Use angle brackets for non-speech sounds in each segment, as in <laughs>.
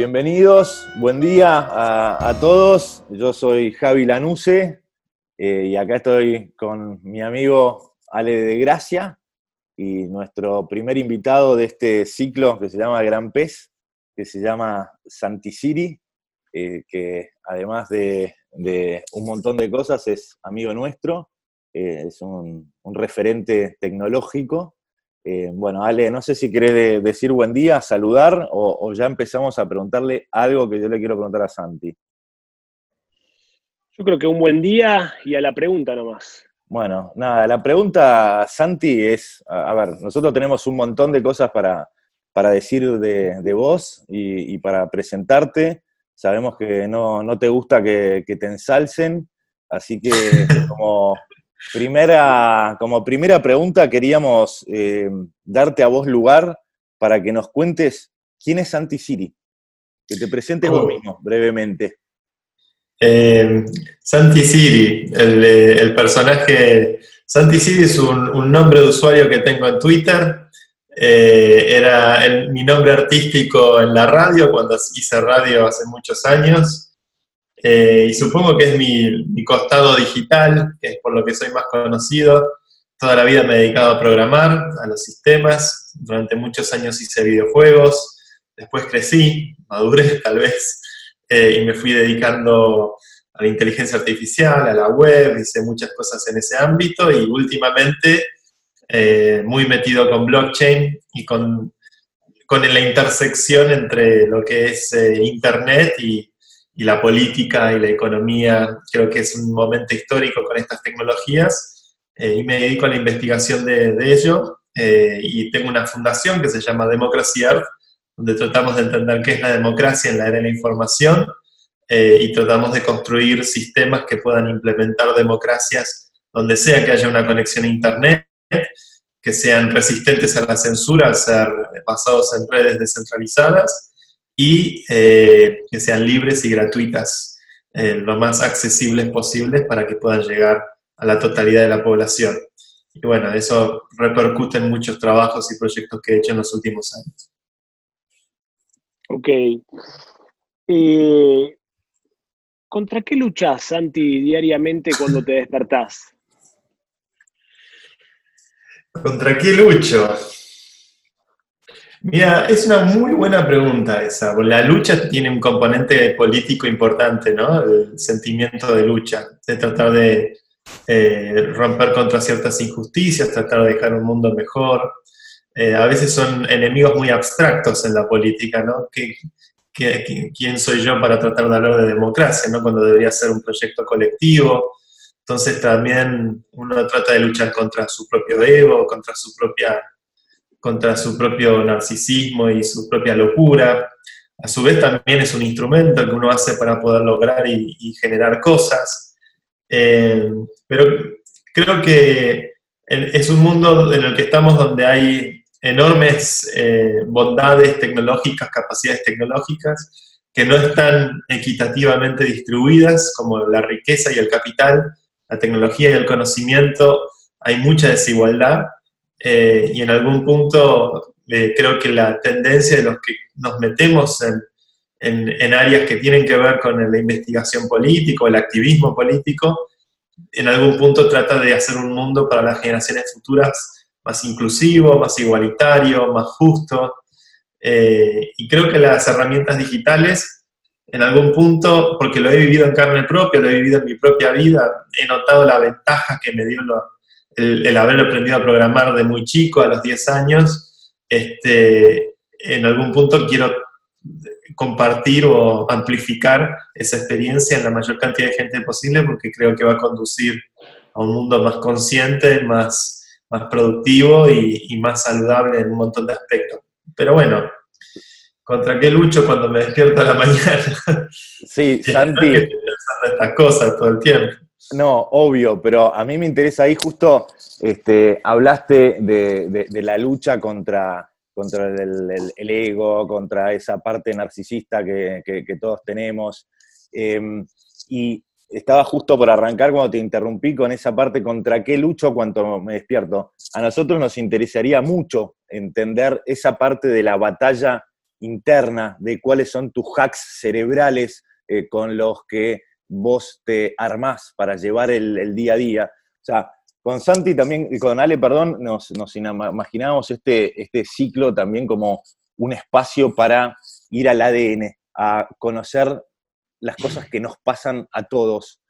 bienvenidos, buen día a, todos. Yo soy Javi Lanuse eh, y acá estoy con mi amigo Ale de Gracia y nuestro primer invitado de este ciclo que se llama Gran Pez, que se llama Santisiri, eh, que además de, un montón de cosas es amigo nuestro, eh, es un, referente tecnológico. Eh, bueno, Ale, no sé si querés decir buen día, saludar, o, ya empezamos a preguntarle algo que yo le quiero preguntar a Santi. Yo creo que un buen día y a la pregunta nomás. Bueno, nada, la pregunta, Santi, es, a, ver, nosotros tenemos un montón de cosas para, para decir de, vos y, para presentarte. Sabemos que no, te gusta que, te ensalcen, así que <laughs> como primera, como primera pregunta queríamos eh, darte a vos lugar para que nos cuentes quién es Santi Siri, que te presentes vos oh. mismo brevemente. Eh, Santi Siri, el, personaje. Santi Siri es un, nombre de usuario que tengo en Twitter. Eh, era mi nombre artístico en la radio, cuando hice radio hace muchos años. Eh, y supongo que es mi, mi, costado digital, que es por lo que soy más conocido. Toda la vida me he dedicado a programar, a los sistemas. Durante muchos años hice videojuegos. Después crecí, maduré <laughs> tal vez eh, y me fui dedicando a la inteligencia artificial, a la web, hice muchas cosas en ese ámbito y últimamente eh, muy metido con blockchain y con, con la intersección entre lo que es eh, Internet y, y, la política y la economía. Creo que es un momento histórico con estas tecnologías y me dedico a la investigación de, ello. y tengo una fundación que se llama Democracy Earth, donde tratamos de entender qué es la democracia en la era de la información eh, y tratamos de construir sistemas que puedan implementar democracias donde sea que haya una conexión a Internet, que sean resistentes a la censura al ser basados en redes descentralizadas y eh, que sean libres y gratuitas, eh, lo más accesibles posibles para que puedan llegar a la totalidad de la población. Y bueno, eso repercute en muchos trabajos y proyectos que he hecho en los últimos años. Ok. Eh, ¿Contra qué luchas, Santi, diariamente cuando te despertás? <laughs> ¿Contra qué lucho? Mira, es una muy buena pregunta esa. La lucha tiene un componente político importante, ¿no? El sentimiento de lucha, de tratar de eh, romper contra ciertas injusticias, tratar de dejar un mundo mejor. Eh, a veces son enemigos muy abstractos en la política, ¿no? quién soy yo para tratar de hablar de democracia, ¿no? Cuando debería ser un proyecto colectivo. Entonces también uno trata de luchar contra su propio ego, contra su, propia, contra su propio narcisismo y su propia locura. A su vez también es un instrumento que uno hace para poder lograr y, generar cosas. Eh, pero creo que es un mundo en el que estamos donde hay enormes eh, bondades tecnológicas, capacidades tecnológicas, que no están equitativamente distribuidas, como la riqueza y el capital, la tecnología y el conocimiento, hay mucha desigualdad eh, y en algún punto eh, creo que la tendencia de los que nos metemos en, en, áreas que tienen que ver con la investigación política, el activismo político, en algún punto trata de hacer un mundo para las generaciones futuras más inclusivo, más igualitario, más justo. Eh, y creo que las herramientas digitales, en algún punto, porque lo he vivido en carne propia, lo he vivido en mi propia vida, he notado la ventaja que me dio el, haber aprendido a programar de muy chico, a los 10 años. Este, en algún punto quiero compartir o amplificar esa experiencia en la mayor cantidad de gente posible porque creo que va a conducir a un mundo más consciente, más, más productivo y, más saludable en un montón de aspectos. Pero bueno, ¿contra qué lucho cuando me despierto a la <laughs> mañana? Sí, <laughs> Santi. estas cosas todo el tiempo. No, obvio, pero a mí me interesa ahí justo, este, hablaste de, la lucha contra, contra el, ego, contra esa parte narcisista que, todos tenemos. Em, y estaba justo por arrancar cuando te interrumpí con esa parte contra qué lucho cuando me despierto. A nosotros nos interesaría mucho entender esa parte de la batalla interna de cuáles son tus hacks cerebrales eh, con los que vos te armás para llevar el, día a día. O sea, con Santi también, con Ale, perdón, nos, nos imaginábamos este, este ciclo también como un espacio para ir al ADN, a conocer las cosas que nos pasan a todos,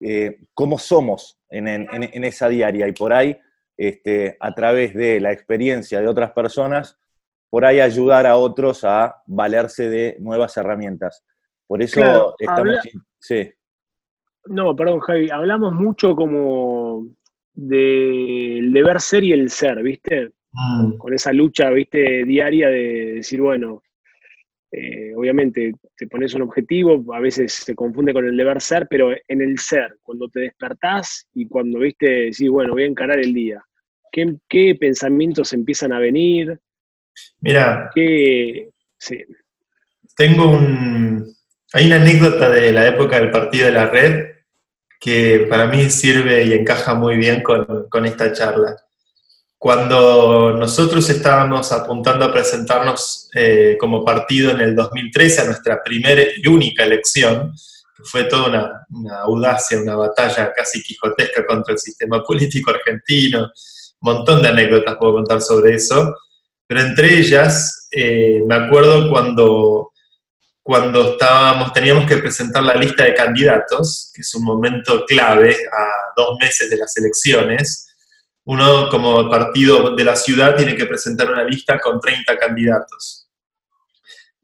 eh, cómo somos en, esa diaria y por ahí, este, a través de la experiencia de otras personas, por ahí ayudar a otros a valerse de nuevas herramientas. Por eso estamos... Sí. No, perdón, Javi, hablamos mucho como del deber ser y el ser, ¿viste? Mm. Con esa lucha, ¿viste? Diaria de decir, bueno, eh, obviamente te pones un objetivo, a veces se confunde con el deber ser, pero en el ser, cuando te despertás y cuando, ¿viste? Decís, bueno, voy a encarar el día. ¿Qué, pensamientos empiezan a venir? Mira, tengo un... Hay una anécdota de la época del partido de la red que para mí sirve y encaja muy bien con, esta charla. Cuando nosotros estábamos apuntando a presentarnos eh, como partido en el 2013 a nuestra primera y única elección, que fue toda una, audacia, una batalla casi quijotesca contra el sistema político argentino, un montón de anécdotas puedo contar sobre eso, pero entre ellas eh, me acuerdo cuando cuando estábamos, teníamos que presentar la lista de candidatos, que es un momento clave a dos meses de las elecciones. Uno como partido de la ciudad tiene que presentar una lista con 30 candidatos.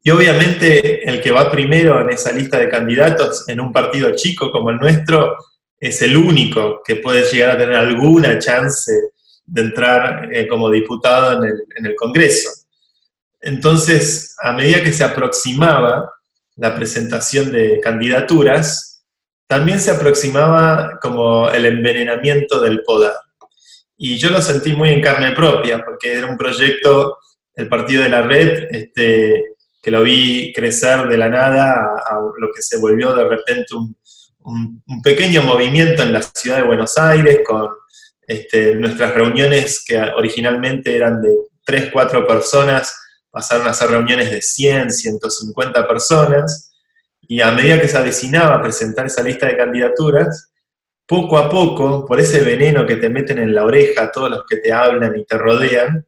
Y obviamente el que va primero en esa lista de candidatos en un partido chico como el nuestro es el único que puede llegar a tener alguna chance de entrar eh, como diputado en el, en el Congreso. Entonces, a medida que se aproximaba la presentación de candidaturas, también se aproximaba como el envenenamiento del poder. Y yo lo sentí muy en carne propia, porque era un proyecto, el Partido de la Red, este, que lo vi crecer de la nada a, lo que se volvió de repente un, pequeño movimiento en la ciudad de Buenos Aires, con este, nuestras reuniones que originalmente eran de 3, 4 personas, pasaron a ser reuniones de 100, 150 personas, y a medida que se avecinaba a presentar esa lista de candidaturas, poco a poco, por ese veneno que te meten en la oreja todos los que te hablan y te rodean,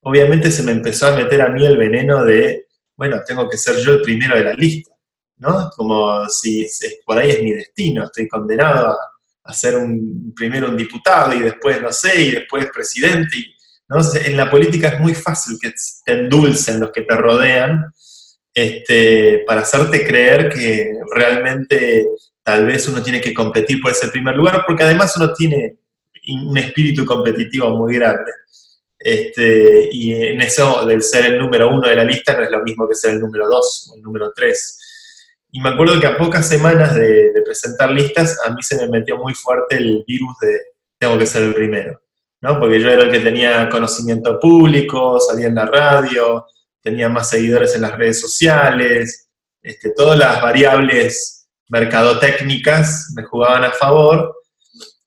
obviamente se me empezó a meter a mí el veneno de, bueno, tengo que ser yo el primero de la lista, ¿no? Como si por ahí es mi destino, estoy condenado a, a ser un, primero un diputado y después, no sé, y después presidente, y en la política es muy fácil que te endulcen los que te rodean este, para hacerte creer que realmente tal vez uno tiene que competir por ese primer lugar, porque además uno tiene un espíritu competitivo muy grande. Este, y en eso del ser el número uno de la lista no es lo mismo que ser el número dos o el número tres. Y me acuerdo que a pocas semanas de presentar listas, a mí se me metió muy fuerte el virus de tengo que ser el primero. ¿No? Porque yo era el que tenía conocimiento público, salía en la radio, tenía más seguidores en las redes sociales, este, todas las variables mercadotécnicas me jugaban a favor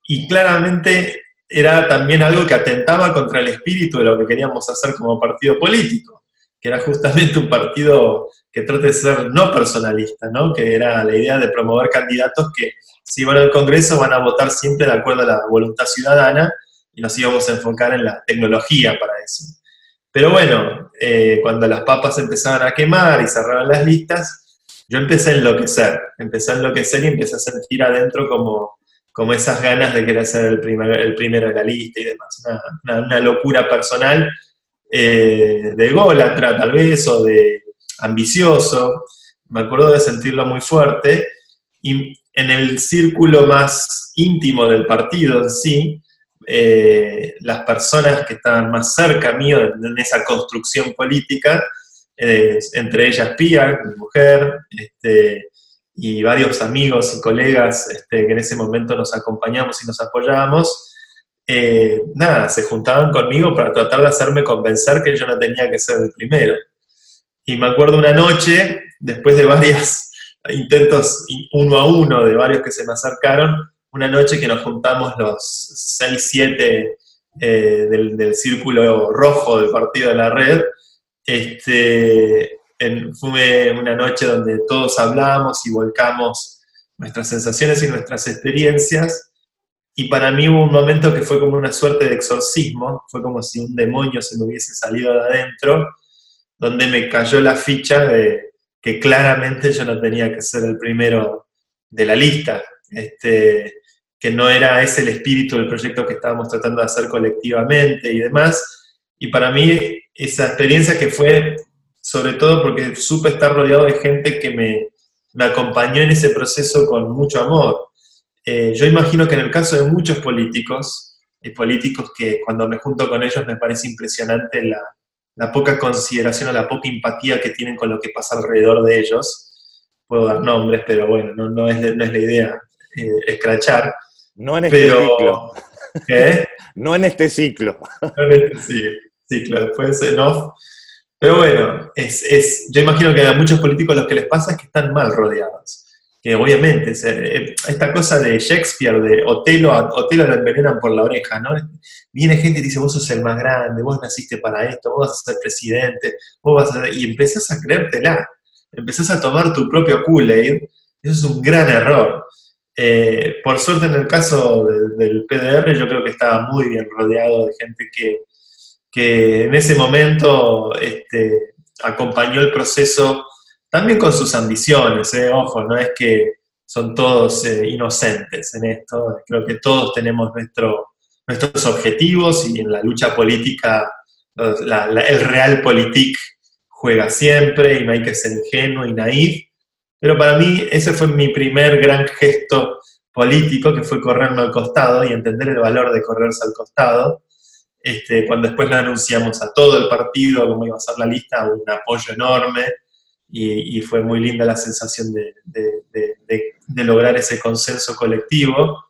y claramente era también algo que atentaba contra el espíritu de lo que queríamos hacer como partido político, que era justamente un partido que trate de ser no personalista, ¿no? que era la idea de promover candidatos que si van al Congreso van a votar siempre de acuerdo a la voluntad ciudadana nos íbamos a enfocar en la tecnología para eso. Pero bueno, eh, cuando las papas empezaban a quemar y cerraban las listas, yo empecé a enloquecer, empecé a enloquecer y empecé a sentir adentro como, como esas ganas de querer ser el, el primero de la lista y demás. Una, locura personal eh, de ególatra tal vez o de ambicioso. Me acuerdo de sentirlo muy fuerte y en el círculo más íntimo del partido en sí, eh, las personas que estaban más cerca mío en, esa construcción política, eh, entre ellas Pia, mi mujer, este, y varios amigos y colegas este, que en ese momento nos acompañamos y nos apoyábamos, eh, nada, se juntaban conmigo para tratar de hacerme convencer que yo no tenía que ser el primero. Y me acuerdo una noche, después de varios <laughs> intentos uno a uno de varios que se me acercaron, una noche que nos juntamos los 6, 7 eh, del, círculo rojo del partido de la red, este, fue una noche donde todos hablamos y volcamos nuestras sensaciones y nuestras experiencias. Y para mí hubo un momento que fue como una suerte de exorcismo, fue como si un demonio se me hubiese salido de adentro, donde me cayó la ficha de que claramente yo no tenía que ser el primero de la lista, este, que no era ese el espíritu del proyecto que estábamos tratando de hacer colectivamente y demás. Y para mí esa experiencia que fue sobre todo porque supe estar rodeado de gente que me, me acompañó en ese proceso con mucho amor. Eh, yo imagino que en el caso de muchos políticos, hay políticos que cuando me junto con ellos me parece impresionante la, la, poca consideración o la poca empatía que tienen con lo que pasa alrededor de ellos. Puedo dar nombres, pero bueno, no, no, es, no es, la idea eh, escrachar. No en este ciclo. ¿Qué? <laughs> no en este ciclo. No en este ciclo, después en off pero bueno, es, es, yo imagino que a muchos políticos lo que les pasa es que están mal rodeados. Que obviamente, eh, esta cosa de Shakespeare, de Otelo, Otelo lo envenenan por la oreja, ¿no? Viene gente y dice, vos sos el más grande, vos naciste para esto, vos vas a ser presidente, vos vas a... Y empezás a creértela, empezás a tomar tu propio Kool-Aid, eso es un gran error. Eh, por suerte en el caso del PDR yo creo que estaba muy bien rodeado de gente que, que en ese momento este, acompañó el proceso también con sus ambiciones, ¿eh? ojo, no es que son todos eh, inocentes en esto, creo que todos tenemos nuestro, nuestros objetivos y en la lucha política el real politik juega siempre y no hay que ser ingenuo y naif, pero para mí ese fue mi primer gran gesto político, que fue correrme al costado y entender el valor de correrse al costado, este, cuando después le anunciamos a todo el partido cómo iba a ser la lista, un apoyo enorme y, fue muy linda la sensación de, lograr ese consenso colectivo.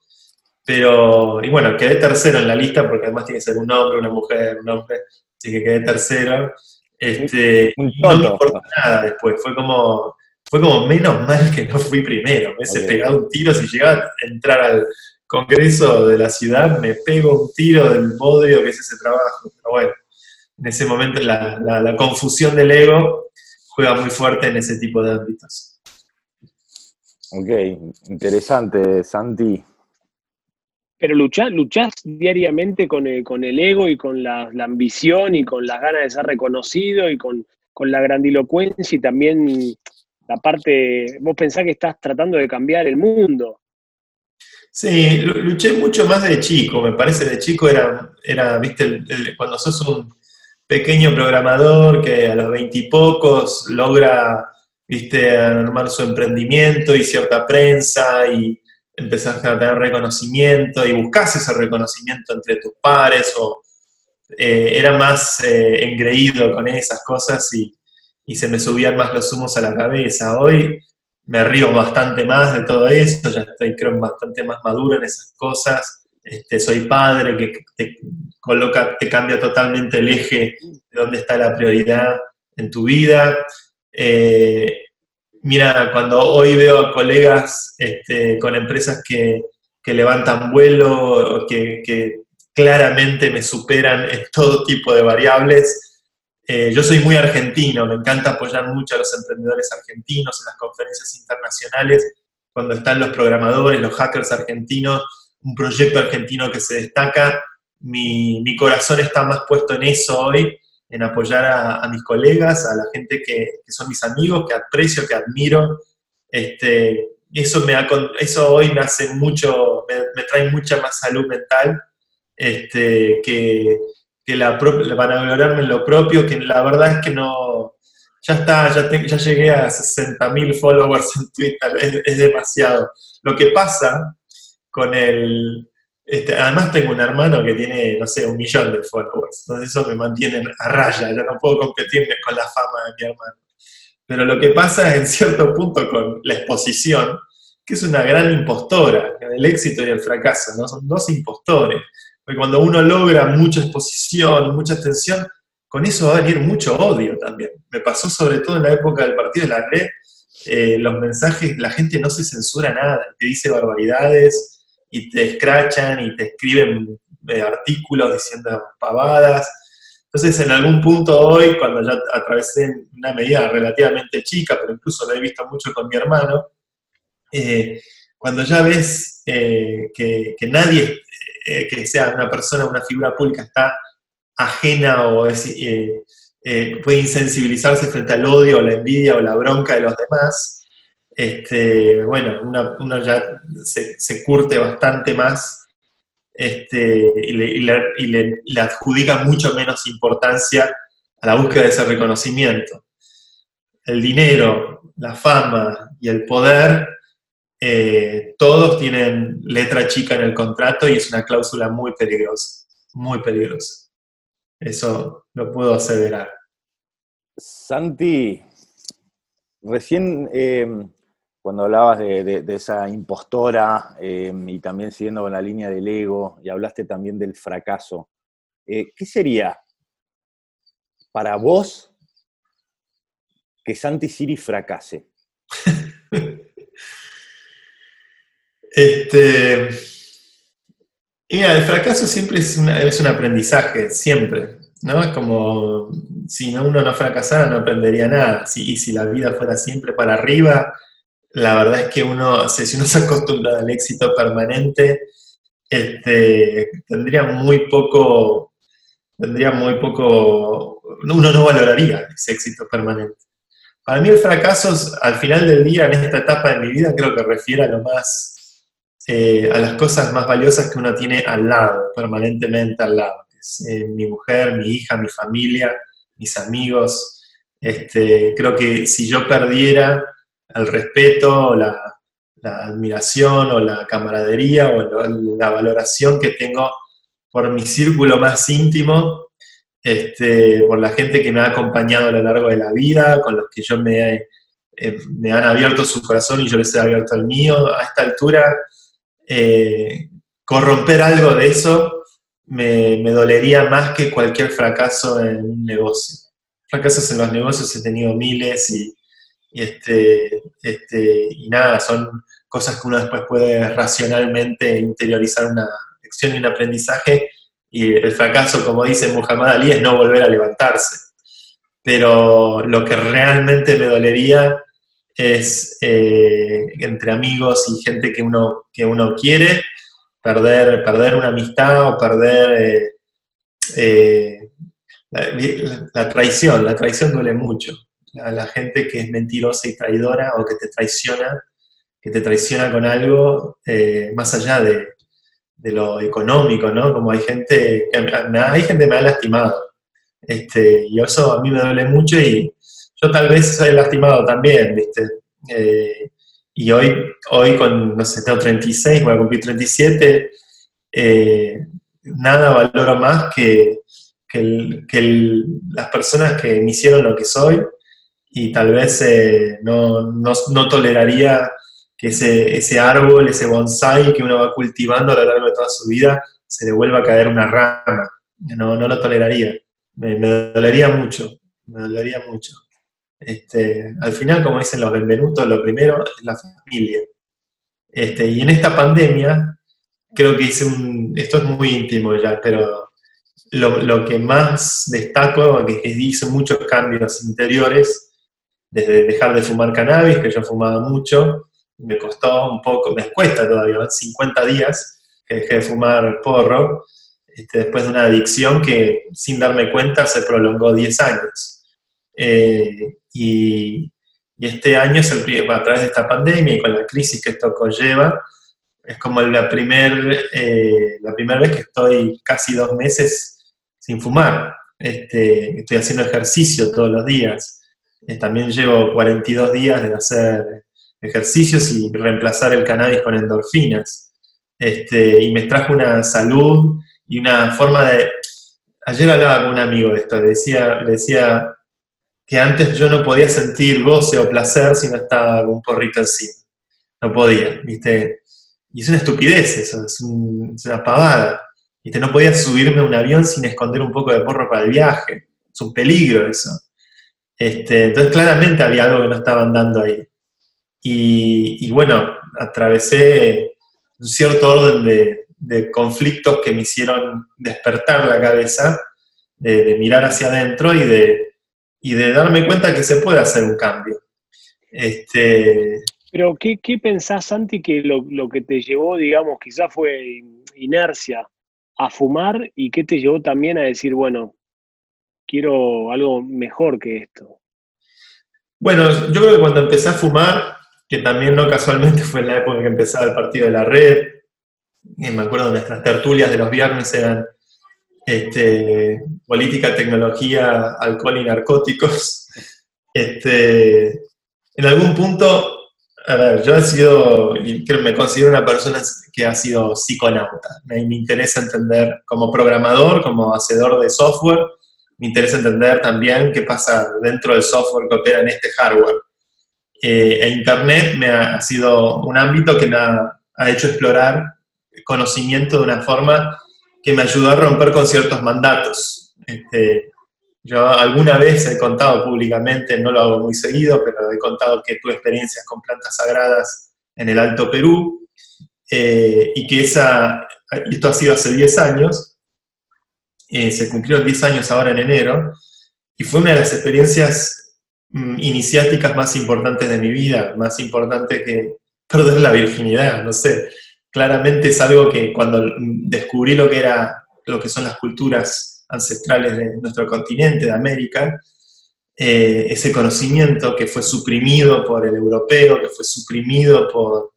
Pero, y bueno, quedé tercero en la lista porque además tiene que ser un hombre, una mujer, un hombre, así que quedé tercero. Este, no me importó nada después, fue como, fue como menos mal que no fui primero. Me hubiese pegado un tiro si llegaba a entrar al, congreso de la ciudad, me pego un tiro del podio que es ese trabajo. Pero bueno, en ese momento la, confusión del ego juega muy fuerte en ese tipo de ámbitos. Ok, interesante, Santi. Pero luchás, luchás diariamente con el, con el ego y con la, ambición y con las ganas de ser reconocido y con, con la grandilocuencia y también la parte, vos pensás que estás tratando de cambiar el mundo. Sí, luché mucho más de chico, me parece, de chico era, era viste, cuando sos un pequeño programador que a los veintipocos logra, viste, armar su emprendimiento y cierta prensa y empezás a tener reconocimiento y buscas ese reconocimiento entre tus pares o eh, era más eh, engreído con esas cosas y, y se me subían más los humos a la cabeza. Hoy me río bastante más de todo eso, ya estoy creo bastante más maduro en esas cosas. Este, soy padre que te coloca, te cambia totalmente el eje de dónde está la prioridad en tu vida. Eh, mira, cuando hoy veo a colegas este, con empresas que, que levantan vuelo, que, que claramente me superan en todo tipo de variables, eh, yo soy muy argentino, me encanta apoyar mucho a los emprendedores argentinos en las conferencias internacionales, cuando están los programadores, los hackers argentinos, un proyecto argentino que se destaca. Mi, mi corazón está más puesto en eso hoy, en apoyar a, mis colegas, a la gente que, que, son mis amigos, que aprecio, que admiro. Este, eso, me eso hoy me hace mucho, me, me trae mucha más salud mental este, que, que la, van a valorarme en lo propio, que la verdad es que no, ya está, ya, ya llegué a 60.000 followers en Twitter, es, demasiado. Lo que pasa con el... Este, además tengo un hermano que tiene, no sé, un millón de followers, entonces eso me mantiene a raya, ya no puedo competir con la fama de mi hermano. Pero lo que pasa en cierto punto con la exposición, que es una gran impostora, el éxito y el fracaso, ¿no? Son dos impostores. Porque cuando uno logra mucha exposición, mucha atención, con eso va a venir mucho odio también. Me pasó sobre todo en la época del partido de la red, eh, los mensajes, la gente no se censura nada, te dice barbaridades y te escrachan y te escriben eh, artículos diciendo pavadas. Entonces, en algún punto hoy, cuando ya atravesé una medida relativamente chica, pero incluso lo he visto mucho con mi hermano, eh, cuando ya ves que, nadie eh, que sea una persona, una figura pública está ajena o puede insensibilizarse frente al odio la envidia o la bronca de los demás, este, bueno, uno, ya se, curte bastante más este, y, le, adjudica mucho menos importancia a la búsqueda de ese reconocimiento. El dinero, la fama y el poder, eh, todos tienen letra chica en el contrato y es una cláusula muy peligrosa, muy peligrosa. Eso lo puedo aseverar. Santi, recién eh, cuando hablabas de, esa impostora em, y también siguiendo con la línea del ego y hablaste también del fracaso, eh, ¿qué sería para vos que Santi Siri fracase? <laughs> este, mira, el fracaso siempre es, es un aprendizaje, siempre. ¿no? Es como si uno no fracasara no aprendería nada. y si la vida fuera siempre para arriba, la verdad es que uno, si uno <laughs> se acostumbra al éxito permanente, este, tendría muy poco, tendría muy poco, uno no valoraría ese éxito permanente. Para mí el fracaso, al final del día, en esta etapa de mi vida, creo que refiere a lo más, eh, a las cosas más valiosas que uno tiene al lado, permanentemente al lado. Eh, mi mujer, mi hija, mi familia, mis amigos. Este, creo que si yo perdiera el respeto, la, admiración o la camaradería o la valoración que tengo por mi círculo más íntimo, este, por la gente que me ha acompañado a lo largo de la vida, con los que yo me, eh, me han abierto su corazón y yo les he abierto el mío. A esta altura, eh, corromper algo de eso me, dolería más que cualquier fracaso en un negocio. Fracasos en los negocios he tenido miles y, y, este, este, y nada, son cosas que uno después puede racionalmente interiorizar una lección y un aprendizaje. Y el fracaso, como dice Muhammad Ali, es no volver a levantarse. Pero lo que realmente me dolería es eh, entre amigos y gente que uno, que uno quiere, perder, perder una amistad o perder eh, eh, la, traición. La traición duele mucho a la gente que es mentirosa y traidora o que te traiciona, que te traiciona con algo más allá de, lo económico, ¿no? Como hay gente, hay gente que me ha lastimado. Este, y eso a mí me duele mucho y yo tal vez soy lastimado también, ¿viste? Eh, y hoy, hoy con, no sé, tengo 36, voy a cumplir 37, eh, nada valoro más que, que las personas que me hicieron lo que soy y tal vez eh, no, no, toleraría que ese, ese, árbol, ese bonsai que uno va cultivando a lo largo de toda su vida, se le vuelva a caer una rama. No, no lo toleraría. Me, dolería mucho, me dolería mucho. Este, al final, como dicen los Benvenutos, lo primero es la familia. Este, y en esta pandemia, creo que hice un, esto es muy íntimo ya, pero lo, que más destaco, que hice muchos cambios interiores, desde dejar de fumar cannabis, que yo fumaba mucho, me costó un poco, me cuesta todavía, 50 días que dejé de fumar porro, este, después de una adicción que sin darme cuenta se prolongó 10 años. Eh, y, este año, es el, a través de esta pandemia y con la crisis que esto conlleva, es como la primera eh, la primera vez que estoy casi dos meses sin fumar. Este, estoy haciendo ejercicio todos los días. Eh, también llevo 42 días de hacer ejercicios y reemplazar el cannabis con endorfinas. Este, y me trajo una salud y una forma de... Ayer hablaba con un amigo de esto, le decía, decía que antes yo no podía sentir goce o placer si no estaba un porrito encima. No podía, ¿viste? Y es una estupidez eso, es, una pavada. ¿Viste? No podía subirme a un avión sin esconder un poco de porro para el viaje. Es un peligro eso. Este, entonces claramente había algo que no estaba andando ahí. Y, bueno, atravesé un cierto orden de, conflictos que me hicieron despertar la cabeza de, mirar hacia adentro y de, y de darme cuenta que se puede hacer un cambio. Este... Pero, ¿qué, ¿qué, pensás, Santi, que lo, lo, que te llevó, digamos, quizás fue inercia a fumar y qué te llevó también a decir, bueno, quiero algo mejor que esto? Bueno, yo creo que cuando empecé a fumar, que también no casualmente <laughs> fue en la época que empezaba el partido de la red, y me acuerdo de nuestras tertulias de los viernes eran este, política, tecnología, alcohol y narcóticos. Este, en algún punto, a ver, yo he sido, y me considero una persona que ha sido psiconauta. Me, me interesa entender como programador, como hacedor de software, me interesa entender también qué pasa dentro del software que opera en este hardware. Eh, e Internet me ha, sido un ámbito que me ha, hecho explorar conocimiento de una forma que me ayudó a romper con ciertos mandatos. Este, yo alguna vez he contado públicamente, no lo hago muy seguido, pero he contado que tuve experiencias con plantas sagradas en el Alto Perú eh, y que esa, esto ha sido hace 10 años, eh, se cumplieron 10 años ahora en enero, y fue una de las experiencias mm, iniciáticas más importantes de mi vida, más importante que perder la virginidad, no sé. Claramente es algo que cuando descubrí lo que era, lo que son las culturas ancestrales de nuestro continente, de América, eh, ese conocimiento que fue suprimido por el europeo, que fue suprimido por,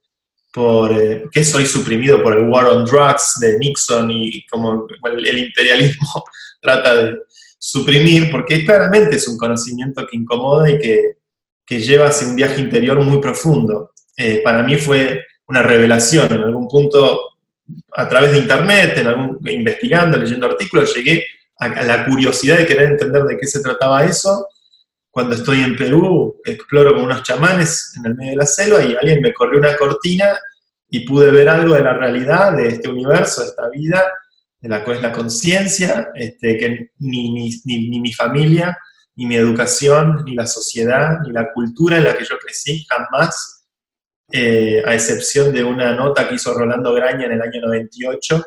por eh, que soy suprimido por el War on Drugs de Nixon y como el, imperialismo <laughs> trata de suprimir, porque claramente es un conocimiento que incomoda y que, que lleva hacia un viaje interior muy profundo. Eh, para mí fue una revelación, en algún punto, a través de internet, en algún, investigando, leyendo artículos, llegué a, la curiosidad de querer entender de qué se trataba eso, cuando estoy en Perú, exploro con unos chamanes en el medio de la selva y alguien me corrió una cortina y pude ver algo de la realidad de este universo, de esta vida, de la cual es la conciencia, este, que ni, ni, mi familia, ni mi educación, ni la sociedad, ni la cultura en la que yo crecí jamás, eh, a excepción de una nota que hizo Rolando Graña en el año 98,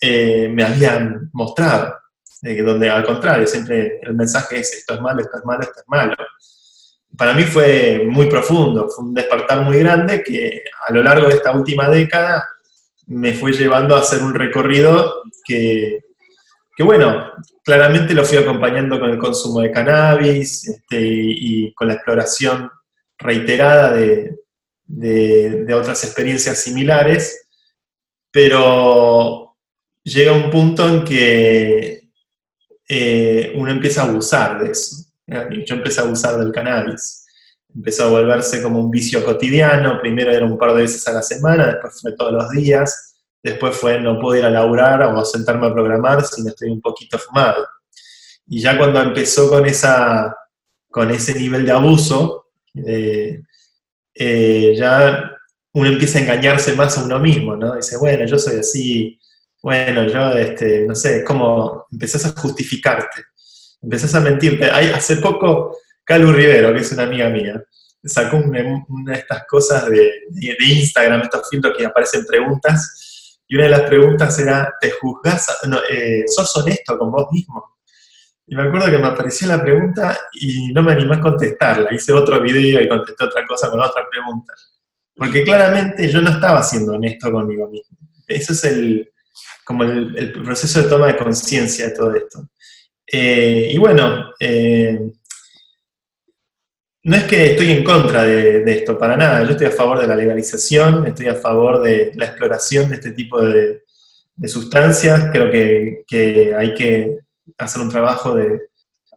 eh, me habían mostrado donde al contrario, siempre el mensaje es esto es malo, esto es malo, esto es malo. Para mí fue muy profundo, fue un despertar muy grande que a lo largo de esta última década me fue llevando a hacer un recorrido que, que bueno, claramente lo fui acompañando con el consumo de cannabis este, y, con la exploración reiterada de, de, de otras experiencias similares, pero llega un punto en que eh, uno empieza a abusar de eso. Yo empecé a abusar del cannabis. Empezó a volverse como un vicio cotidiano. Primero era un par de veces a la semana, después fue todos los días. Después fue no puedo ir a laburar o sentarme a programar si no estoy un poquito fumado. Y ya cuando empezó con, esa, con ese nivel de abuso, eh, eh, ya uno empieza a engañarse más a uno mismo, ¿no? Dice, bueno, yo soy así, bueno, yo, este, no sé, como empezás a justificarte, empezás a mentirte. Hay, hace poco, Calu Rivero, que es una amiga mía, sacó una, de estas cosas de, Instagram, estos filtros que aparecen preguntas, y una de las preguntas era, ¿te juzgás, eh, sos honesto con vos mismo? Y me acuerdo que me apareció la pregunta y no me animé a contestarla. Hice otro video y contesté otra cosa con otra pregunta. Porque claramente yo no estaba siendo honesto conmigo mismo. Eso es el, como el, proceso de toma de conciencia de todo esto. Eh, y bueno, eh, no es que estoy en contra de, esto, para nada. Yo estoy a favor de la legalización, estoy a favor de la exploración de este tipo de, sustancias. Creo que, hay que hacer un trabajo de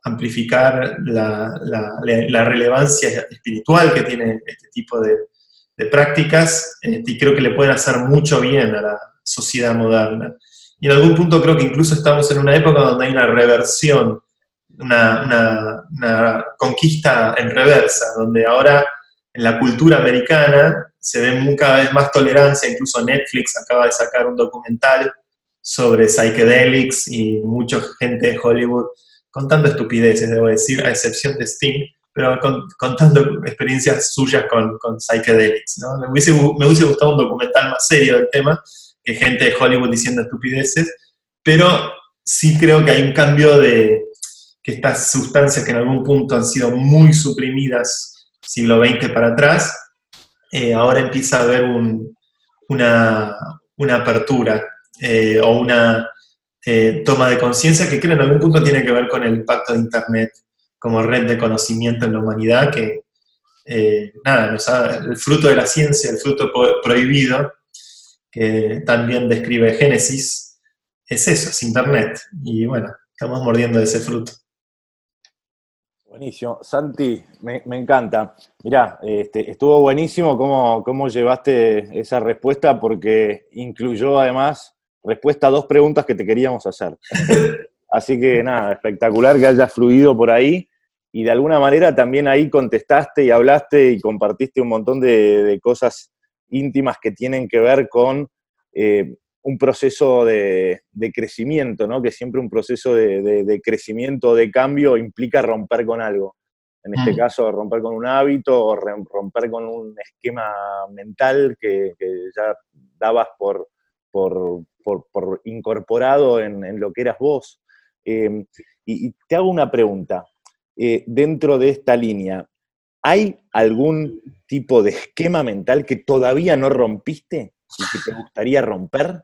amplificar la, relevancia espiritual que tiene este tipo de, prácticas este, y creo que le pueden hacer mucho bien a la, sociedad moderna. Y en algún punto creo que incluso estamos en una época donde hay una reversión, una, conquista en reversa, donde ahora en la cultura americana se ve cada vez más tolerancia, incluso Netflix acaba de sacar un documental sobre psychedelics y mucha gente de Hollywood contando estupideces, debo decir, a excepción de Sting, pero contando experiencias suyas con, con psychedelics. ¿no? Me, hubiese, me hubiese gustado un documental más serio del tema, que gente de Hollywood diciendo estupideces, pero sí creo que hay un cambio de que estas sustancias que en algún punto han sido muy suprimidas siglo XX para atrás, eh, ahora empieza a haber una, apertura eh, o una eh, toma de conciencia que creo en algún punto tiene que ver con el impacto de Internet como red de conocimiento en la humanidad, que nada, el fruto de la ciencia, el fruto prohibido, que también describe Génesis, es eso, es Internet. Y bueno, estamos mordiendo ese fruto. Buenísimo. Santi, me, encanta. Mirá, este, estuvo buenísimo cómo, cómo, llevaste esa respuesta porque incluyó además respuesta a dos preguntas que te queríamos hacer. <laughs> Así que nada, espectacular que hayas fluido por ahí y de alguna manera también ahí contestaste y hablaste y compartiste un montón de, cosas íntimas que tienen que ver con eh, un proceso de, crecimiento, ¿no? que siempre un proceso de, crecimiento, de cambio, implica romper con algo. En este mm. caso, romper con un hábito o romper con un esquema mental que, ya dabas por, por, incorporado en, lo que eras vos. Em, y, te hago una pregunta. Eh, dentro de esta línea, ¿hay algún tipo de esquema mental que todavía no rompiste y que te gustaría romper?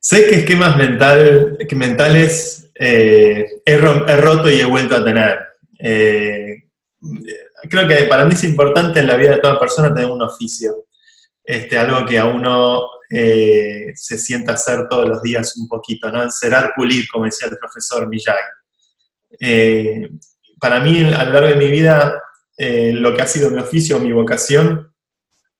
Sé que esquemas mental, que mentales eh, he, roto y he vuelto a tener. Eh, creo que para mí es importante en la vida de toda persona tener un oficio. Este, algo que a uno eh, se sienta hacer todos los días un poquito, ¿no? Encerar, pulir, como decía el profesor Miyagi. para mí, a lo largo de mi vida, lo que ha sido mi oficio, mi vocación,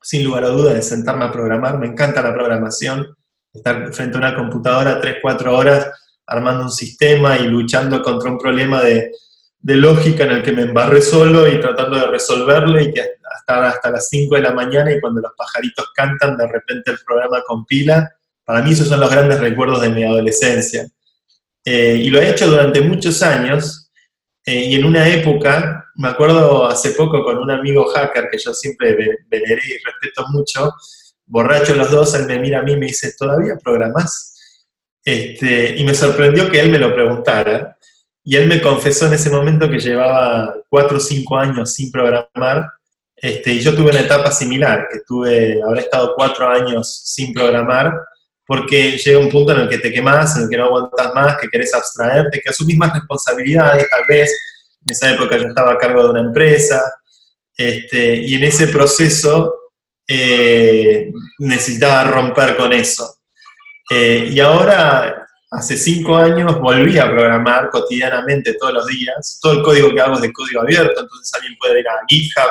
sin lugar a dudas, es sentarme a programar. Me encanta la programación estar frente a una computadora 3, 4 horas armando un sistema y luchando contra un problema de, lógica en el que me embarré solo y tratando de resolverlo y que hasta, hasta las 5 de la mañana y cuando los pajaritos cantan de repente el programa compila. Para mí esos son los grandes recuerdos de mi adolescencia. Eh, y lo he hecho durante muchos años eh, y en una época, me acuerdo hace poco con un amigo hacker que yo siempre veneré y respeto mucho, borrachos los dos, él me mira a mí y me dice, ¿todavía programás? Este, y me sorprendió que él me lo preguntara. Y él me confesó en ese momento que llevaba cuatro o cinco años sin programar. Este, y yo tuve una etapa similar, que tuve, habré estado cuatro años sin programar, porque llega un punto en el que te quemas, en el que no aguantas más, que querés abstraerte, que asumís más responsabilidades, tal vez. En esa época yo estaba a cargo de una empresa. Este, y en ese proceso eh, necesitaba romper con eso. Eh, y ahora, hace cinco años, volví a programar cotidianamente todos los días. Todo el código que hago es de código abierto, entonces alguien puede ir a GitHub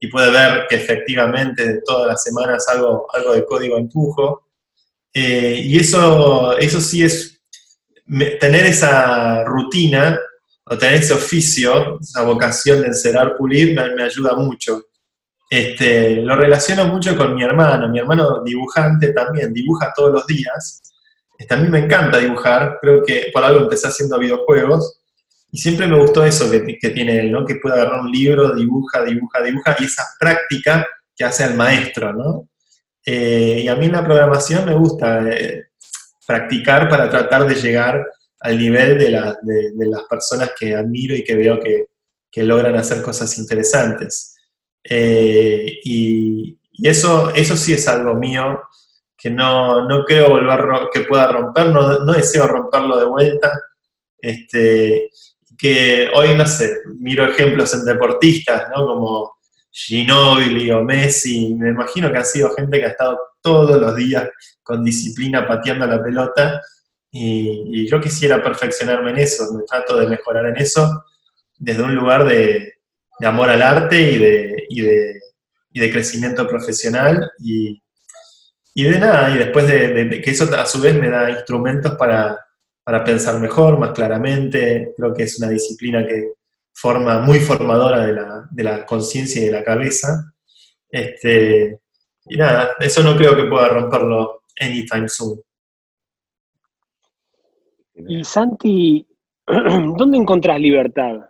y puede ver que efectivamente todas las semanas algo, algo de código empujo. Eh, y eso, eso sí es tener esa rutina o tener ese oficio, esa vocación de encerar, pulir, me ayuda mucho. Este, lo relaciono mucho con mi hermano. Mi hermano dibujante también, dibuja todos los días. Este, a mí me encanta dibujar, creo que por algo empecé haciendo videojuegos. Y siempre me gustó eso que, tiene él, ¿no? Que puede agarrar un libro, dibuja, dibuja, dibuja, y esa práctica que hace el maestro, ¿no? Eh, y a mí en la programación me gusta eh, practicar para tratar de llegar al nivel de, las personas que admiro y que veo que, que logran hacer cosas interesantes. Eh, y, eso, eso sí es algo mío que no, no creo volver que pueda romper, no, no, deseo romperlo de vuelta. Este, que hoy, no sé, miro ejemplos en deportistas, ¿no? Como Ginobili o Messi, me imagino que ha sido gente que ha estado todos los días con disciplina pateando la pelota y, y yo quisiera perfeccionarme en eso, me trato de mejorar en eso desde un lugar de, de amor al arte y de, y de, y de crecimiento profesional y, de nada, y después de, que eso a su vez me da instrumentos para, para, pensar mejor, más claramente, creo que es una disciplina que forma, muy formadora de la, de la conciencia y de la cabeza. Este, y nada, eso no creo que pueda romperlo anytime soon. Y Santi, <clears throat> ¿dónde encontrás libertad?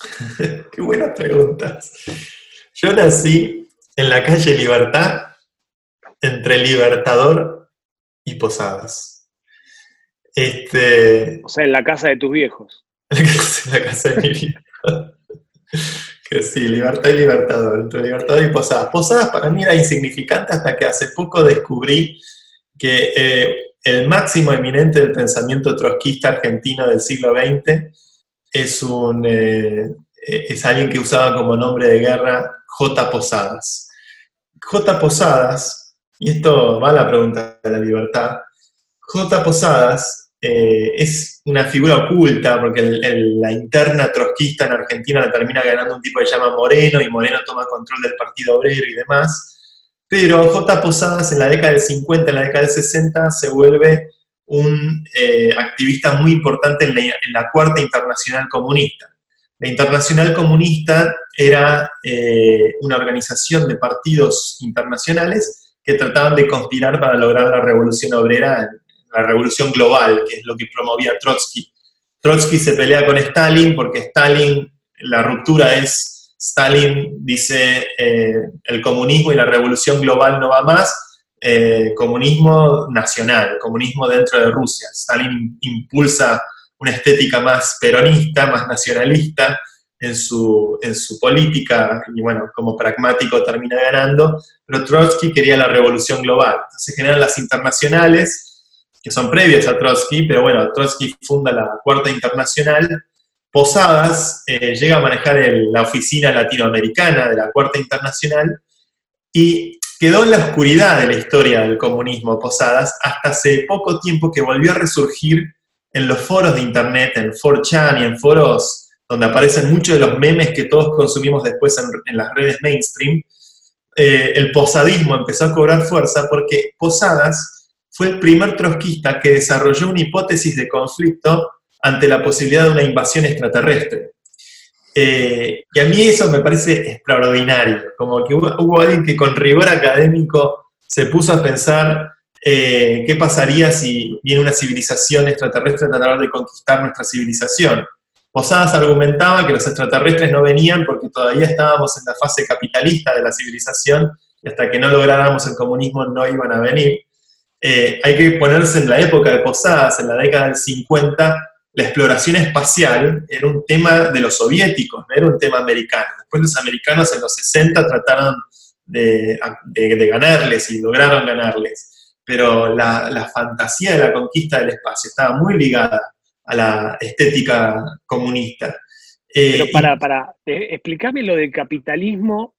<laughs> Qué buenas preguntas. Yo nací en la calle Libertad, entre Libertador y Posadas. Este... O sea, en la casa de tus viejos. en la casa de mi viejo. que sí, libertad y libertador, entre libertad y posadas. Posadas para mí era insignificante hasta que hace poco descubrí que eh, el máximo eminente del pensamiento trotskista argentino del siglo XX es, un, eh, es alguien que usaba como nombre de guerra J. Posadas. J. Posadas, y esto va a la pregunta de la libertad, J. Posadas eh, es una figura oculta porque la interna trotskista en Argentina la termina ganando un tipo que llama Moreno y Moreno toma control del Partido Obrero y demás. Pero J. Posadas en la década del 50, en la década del 60, se vuelve un eh, activista muy importante en la, Cuarta Internacional Comunista. La Internacional Comunista era eh, una organización de partidos internacionales que trataban de conspirar para lograr la revolución obrera, la revolución global, que es lo que promovía Trotsky. Trotsky se pelea con Stalin porque Stalin, la ruptura es Stalin dice eh, el comunismo y la revolución global no va más, eh, comunismo nacional, comunismo dentro de Rusia. Stalin impulsa una estética más peronista, más nacionalista en su, en su política y bueno, como pragmático termina ganando, pero Trotsky quería la revolución global. Se generan las internacionales, que son previas a Trotsky, pero bueno, Trotsky funda la Cuarta Internacional Posadas eh, llega a manejar la oficina latinoamericana de la Cuarta Internacional y quedó en la oscuridad de la historia del comunismo Posadas hasta hace poco tiempo que volvió a resurgir en los foros de Internet, en 4chan y en foros donde aparecen muchos de los memes que todos consumimos después en, las redes mainstream. Eh, el posadismo empezó a cobrar fuerza porque Posadas fue el primer trotskista que desarrolló una hipótesis de conflicto ante la posibilidad de una invasión extraterrestre. Eh, y a mí eso me parece extraordinario, como que hubo, alguien que con rigor académico se puso a pensar eh, qué pasaría si viene una civilización extraterrestre a tratar de conquistar nuestra civilización. Posadas argumentaba que los extraterrestres no venían porque todavía estábamos en la fase capitalista de la civilización y hasta que no lográramos el comunismo no iban a venir. Eh, hay que ponerse en la época de Posadas, en la década del 50, la exploración espacial era un tema de los soviéticos, no era un tema americano. Después los americanos en los 60 trataron de, ganarles y lograron ganarles, pero la, fantasía de la conquista del espacio estaba muy ligada a la estética comunista. Eh, pero para, para, eh, explícame lo del capitalismo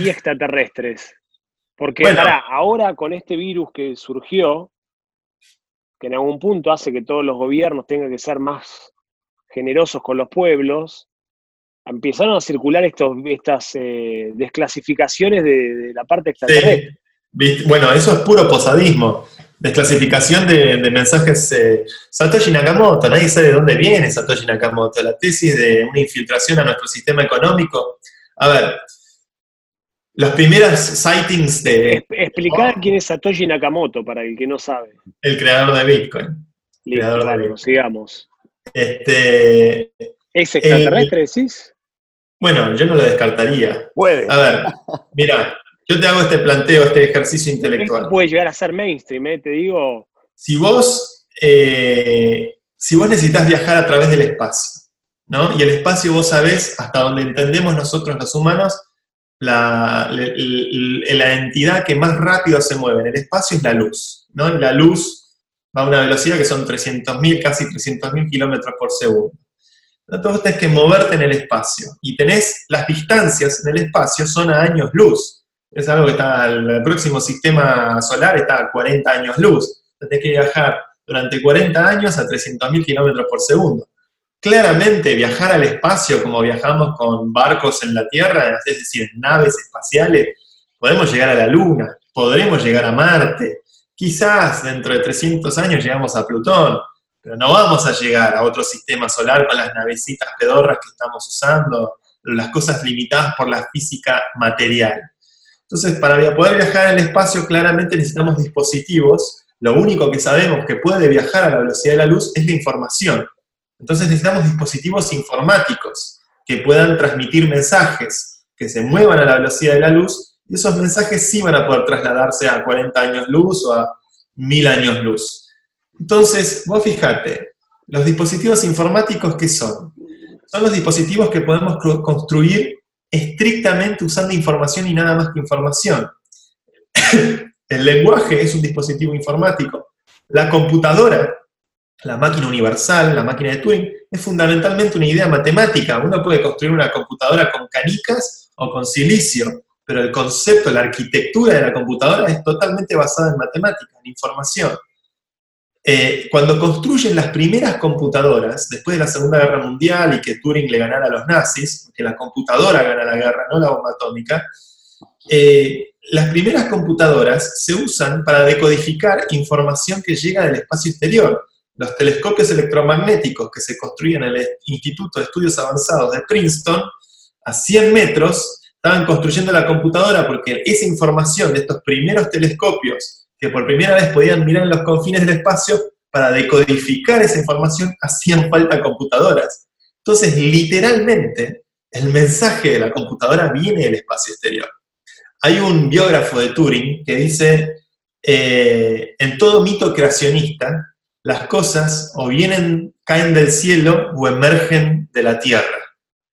y extraterrestres. Porque ahora con este virus que surgió, que en algún punto hace que todos los gobiernos tengan que ser más generosos con los pueblos, empezaron a circular estos, estas eh, desclasificaciones de, la parte extraterrestre. bueno, eso es puro posadismo. Desclasificación de, mensajes. Eh, Satoshi Nakamoto, nadie sabe de dónde viene Satoshi Nakamoto. La tesis de una infiltración a nuestro sistema económico. A ver, las primeras sightings de... Explicar quién es Satoshi Nakamoto para el que no sabe. El creador de Bitcoin. Listo, sigamos. Este, ¿Es extraterrestre, decís? Bueno, yo no lo descartaría. Puede. A ver, mira, yo te hago este planteo, este ejercicio intelectual. puede llegar a ser mainstream, ¿eh? te digo. Si vos, eh, si vos necesitas viajar a través del espacio, ¿no? Y el espacio vos sabés, hasta donde entendemos nosotros los humanos, la, la, entidad que más rápido se mueve en el espacio es la luz. ¿no? La luz va a una velocidad que son 300.000, casi 300.000 kilómetros por segundo. Entonces vos tenés que moverte en el espacio y tenés las distancias en el espacio son a años luz. Es algo que está, el próximo sistema solar está a 40 años luz. Tenés que viajar durante 40 años a 300.000 kilómetros por segundo. Claramente viajar al espacio como viajamos con barcos en la Tierra, es decir, naves espaciales, podemos llegar a la Luna, podremos llegar a Marte, quizás dentro de 300 años llegamos a Plutón, pero no vamos a llegar a otro sistema solar con las navecitas pedorras que estamos usando, las cosas limitadas por la física material. Entonces, para poder viajar al espacio, claramente necesitamos dispositivos. Lo único que sabemos que puede viajar a la velocidad de la luz es la información. Entonces necesitamos dispositivos informáticos que puedan transmitir mensajes, que se muevan a la velocidad de la luz, y esos mensajes sí van a poder trasladarse a 40 años luz o a 1000 años luz. Entonces, vos fíjate, los dispositivos informáticos, ¿qué son? Son los dispositivos que podemos construir estrictamente usando información y nada más que información. <coughs> El lenguaje es un dispositivo informático. La computadora, la máquina universal, la máquina de Turing, es fundamentalmente una idea matemática. Uno puede construir una computadora con canicas o con silicio, pero el concepto, la arquitectura de la computadora es totalmente basada en matemática, en información. Eh, cuando construyen las primeras computadoras, después de la Segunda Guerra Mundial y que Turing le ganara a los nazis, que la computadora gana la guerra, no la bomba atómica, eh, las primeras computadoras se usan para decodificar información que llega del espacio exterior. Los telescopios electromagnéticos que se construyen en el Instituto de Estudios Avanzados de Princeton, a 100 metros, estaban construyendo la computadora porque esa información de estos primeros telescopios que por primera vez podían mirar en los confines del espacio, para decodificar esa información hacían falta computadoras. Entonces, literalmente, el mensaje de la computadora viene del espacio exterior. Hay un biógrafo de Turing que dice, eh, en todo mito creacionista, las cosas o vienen, caen del cielo o emergen de la tierra.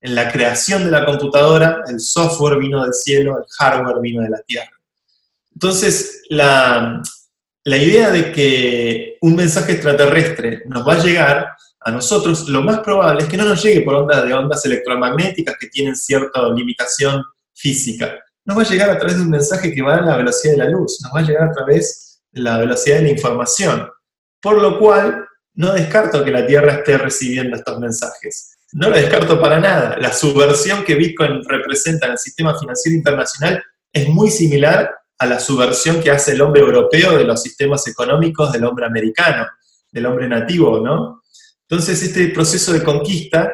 En la creación de la computadora, el software vino del cielo, el hardware vino de la tierra. Entonces, la, idea de que un mensaje extraterrestre nos va a llegar a nosotros, lo más probable es que no nos llegue por ondas de ondas electromagnéticas que tienen cierta limitación física. Nos va a llegar a través de un mensaje que va a la velocidad de la luz, nos va a llegar a través de la velocidad de la información. Por lo cual, no descarto que la Tierra esté recibiendo estos mensajes. No lo descarto para nada. La subversión que Bitcoin representa en el sistema financiero internacional es muy similar a la subversión que hace el hombre europeo de los sistemas económicos del hombre americano, del hombre nativo, ¿no? Entonces, este proceso de conquista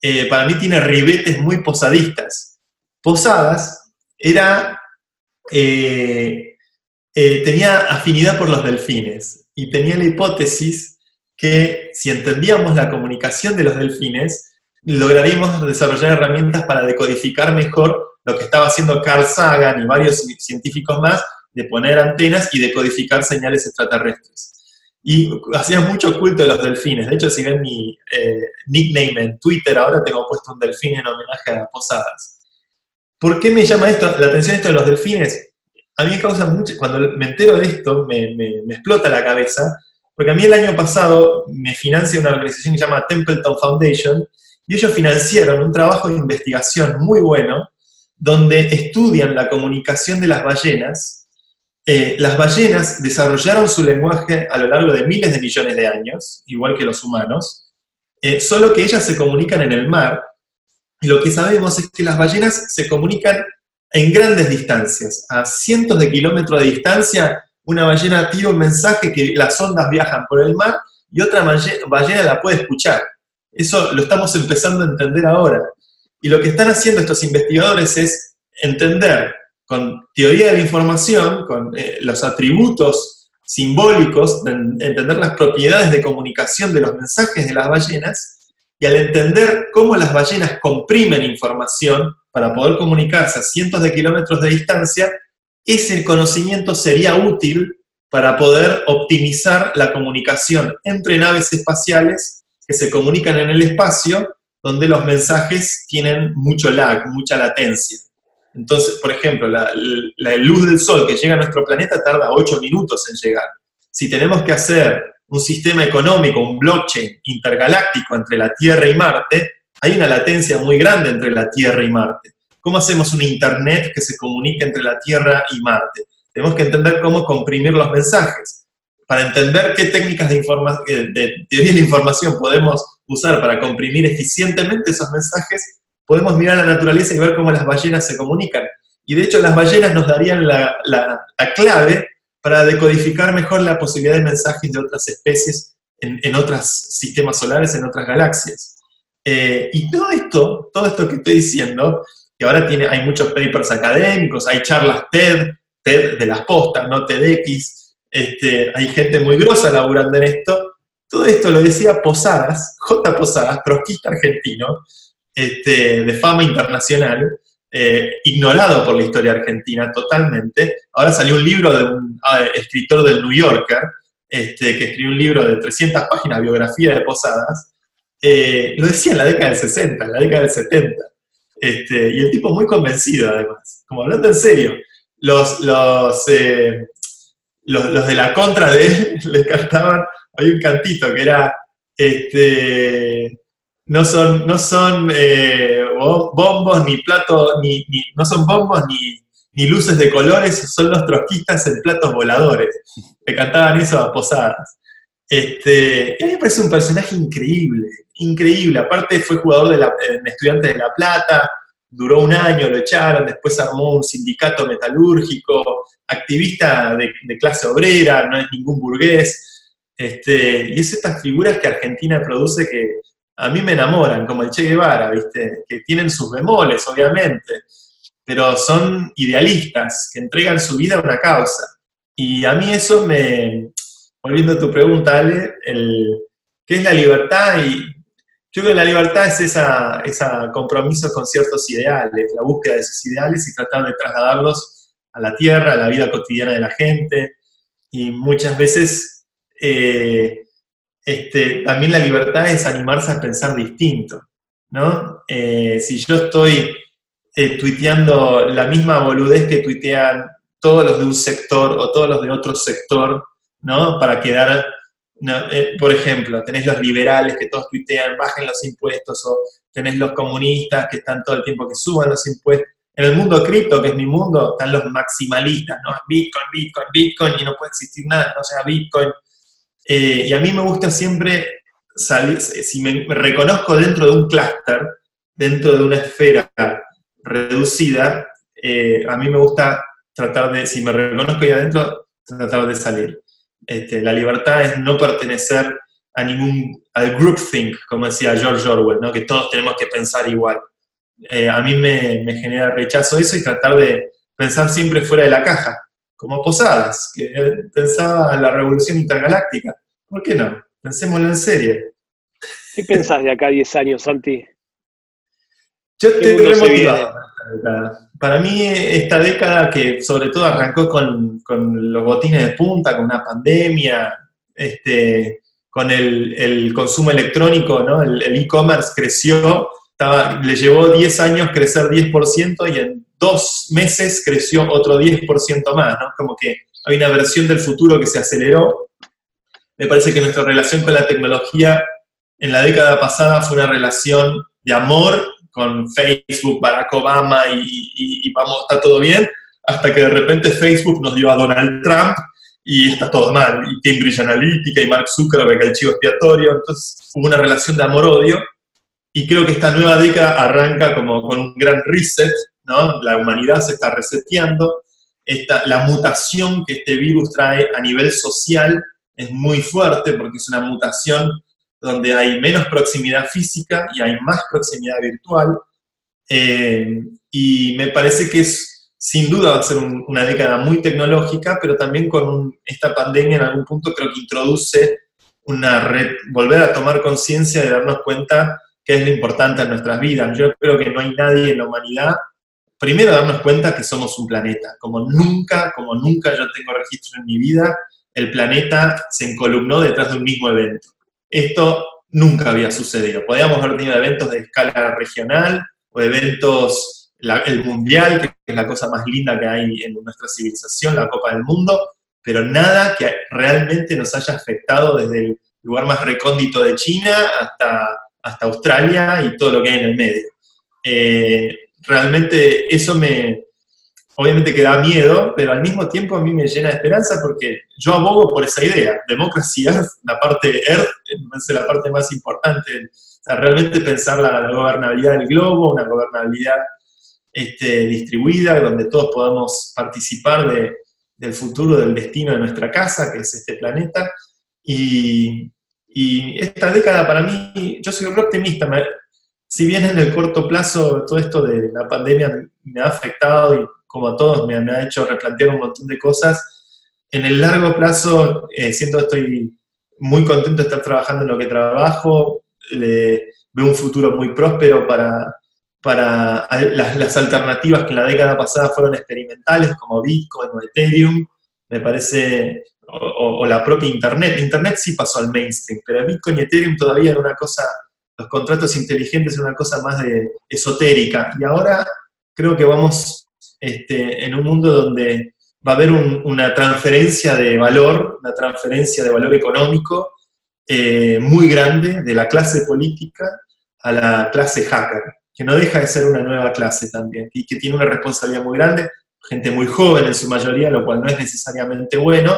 eh, para mí tiene ribetes muy posadistas. Posadas era, eh, eh, tenía afinidad por los delfines y tenía la hipótesis que si entendíamos la comunicación de los delfines, lograríamos desarrollar herramientas para decodificar mejor lo que estaba haciendo Carl Sagan y varios científicos más, de poner antenas y decodificar señales extraterrestres. Y hacían mucho culto de los delfines. De hecho, si ven mi eh, nickname en Twitter, ahora tengo puesto un delfín en homenaje a Posadas. ¿Por qué me llama esto, la atención esto de los delfines? A mí me causa mucho, cuando me entero de esto, me, me explota la cabeza, porque a mí el año pasado me financia una organización que se llama Templeton Foundation, y ellos financiaron un trabajo de investigación muy bueno donde estudian la comunicación de las ballenas. Eh, las ballenas desarrollaron su lenguaje a lo largo de miles de millones de años, igual que los humanos, eh, solo que ellas se comunican en el mar. Y lo que sabemos es que las ballenas se comunican en grandes distancias, a cientos de kilómetros de distancia, una ballena tira un mensaje que las ondas viajan por el mar y otra ballena la puede escuchar. Eso lo estamos empezando a entender ahora. Y lo que están haciendo estos investigadores es entender con teoría de la información, con eh, los atributos simbólicos, entender las propiedades de comunicación de los mensajes de las ballenas, y al entender cómo las ballenas comprimen información para poder comunicarse a cientos de kilómetros de distancia, ese conocimiento sería útil para poder optimizar la comunicación entre naves espaciales que se comunican en el espacio donde los mensajes tienen mucho lag, mucha latencia. Entonces, por ejemplo, la, luz del sol que llega a nuestro planeta tarda 8 minutos en llegar. Si tenemos que hacer un sistema económico, un blockchain intergaláctico entre la Tierra y Marte, hay una latencia muy grande entre la Tierra y Marte. ¿Cómo hacemos un Internet que se comunique entre la Tierra y Marte? Tenemos que entender cómo comprimir los mensajes. Para entender qué técnicas de, eh, de de información podemos usar para comprimir eficientemente esos mensajes, podemos mirar la naturaleza y ver cómo las ballenas se comunican. Y de hecho las ballenas nos darían la, clave para decodificar mejor la posibilidad de mensajes de otras especies en, otros sistemas solares, en otras galaxias. Eh, y todo esto, todo esto que estoy diciendo, que ahora tiene, hay muchos papers académicos, hay charlas TED, TED de las postas, no TEDx, este, hay gente muy grosa laburando en esto, todo esto lo decía Posadas, J. Posadas, trotskista argentino, este, de fama internacional, eh, ignorado por la historia argentina totalmente. Ahora salió un libro de un ah, escritor del New Yorker, este, que escribió un libro de 300 páginas, biografía de Posadas, eh, lo decía en la década del 60, en la década del 70. Este, y el tipo muy convencido, además, como hablando en serio. Los, los, eh, los, de la contra de él <laughs> le cantaban, hay un cantito que era, este, no son, no son eh, bombos ni platos, ni, no son bombos ni, ni, luces de colores, son los trotskistas en platos voladores. Le cantaban eso a Posadas. Este, a mí me parece un personaje increíble, increíble. Aparte fue jugador de la, estudiante de La Plata, duró un año, lo echaron, después armó un sindicato metalúrgico, activista de, clase obrera, no es ningún burgués. Este, y es estas figuras que Argentina produce que a mí me enamoran, como el Che Guevara, ¿viste? que tienen sus bemoles, obviamente, pero son idealistas, que entregan su vida a una causa. Y a mí eso me, volviendo a tu pregunta, Ale, el, ¿qué es la libertad? Y yo creo que la libertad es ese compromiso con ciertos ideales, la búsqueda de esos ideales y tratar de trasladarlos a la tierra, a la vida cotidiana de la gente. Y muchas veces eh, este, también la libertad es animarse a pensar distinto. ¿no? Eh, si yo estoy eh, tuiteando la misma boludez que tuitean todos los de un sector o todos los de otro sector, ¿no? Para quedar, eh, por ejemplo, tenés los liberales que todos tuitean, bajen los impuestos, o tenés los comunistas que están todo el tiempo que suban los impuestos. En el mundo cripto, que es mi mundo, están los maximalistas, ¿no? Bitcoin, Bitcoin, Bitcoin, y no puede existir nada no sea Bitcoin. Eh, y a mí me gusta siempre salir, si me reconozco dentro de un clúster, dentro de una esfera reducida, eh, a mí me gusta tratar de, si me reconozco ahí adentro, tratar de salir. Este, la libertad es no pertenecer a ningún, al groupthink, como decía George Orwell, ¿no? que todos tenemos que pensar igual. Eh, a mí me, genera rechazo eso y tratar de pensar siempre fuera de la caja, como Posadas, que pensaba en la revolución intergaláctica. ¿Por qué no? Pensémoslo en serio. ¿Qué pensás de acá a 10 años, Santi? Yo estoy remotivado. Para mí, esta década que sobre todo arrancó con, los botines de punta, con una pandemia, este, con el, consumo electrónico, ¿no? el e-commerce creció, estaba, le llevó 10 años crecer 10% y en dos meses creció otro 10% más, ¿no? Como que hay una versión del futuro que se aceleró. Me parece que nuestra relación con la tecnología en la década pasada fue una relación de amor con Facebook, Barack Obama y, vamos, está todo bien, hasta que de repente Facebook nos dio a Donald Trump y está todo mal, y Cambridge Analytica y Mark Zuckerberg, el chivo expiatorio, entonces hubo una relación de amor-odio, y creo que esta nueva década arranca como con un gran reset, ¿no? La humanidad se está reseteando, esta, la mutación que este virus trae a nivel social es muy fuerte porque es una mutación donde hay menos proximidad física y hay más proximidad virtual. Eh, y me parece que es, sin duda va a ser una década muy tecnológica, pero también con esta pandemia en algún punto creo que introduce una red, volver a tomar conciencia de darnos cuenta qué es lo importante en nuestras vidas. Yo creo que no hay nadie en la humanidad, primero darnos cuenta que somos un planeta, como nunca, como nunca yo tengo registro en mi vida, el planeta se encolumnó detrás de un mismo evento esto nunca había sucedido. Podíamos haber tenido eventos de escala regional o eventos, el mundial, que es la cosa más linda que hay en nuestra civilización, la Copa del Mundo, pero nada que realmente nos haya afectado desde el lugar más recóndito de China hasta, hasta Australia y todo lo que hay en el medio. Eh, realmente eso me, obviamente que da miedo, pero al mismo tiempo a mí me llena de esperanza porque yo abogo por esa idea. Democracia, la parte Earth, es la parte más importante. realmente pensar la, gobernabilidad del globo, una gobernabilidad este, distribuida, donde todos podamos participar del futuro, del destino de nuestra casa, que es este planeta. Y, esta década para mí, yo soy un optimista. si bien en el corto plazo todo esto de la pandemia me ha afectado y como a todos, me, ha hecho replantear un montón de cosas. En el largo plazo, eh, siento que estoy muy contento de estar trabajando en lo que trabajo, veo un futuro muy próspero para, para las, alternativas que en la década pasada fueron experimentales, como Bitcoin o Ethereum. Me parece, o, la propia Internet. Internet sí pasó al mainstream, pero Bitcoin y Ethereum todavía era una cosa, los contratos inteligentes era una cosa más de, esotérica. Y ahora creo que vamos este, en un mundo donde va a haber una transferencia de valor, una transferencia de valor económico eh, muy grande de la clase política a la clase hacker, que no deja de ser una nueva clase también y que tiene una responsabilidad muy grande, gente muy joven en su mayoría, lo cual no es necesariamente bueno,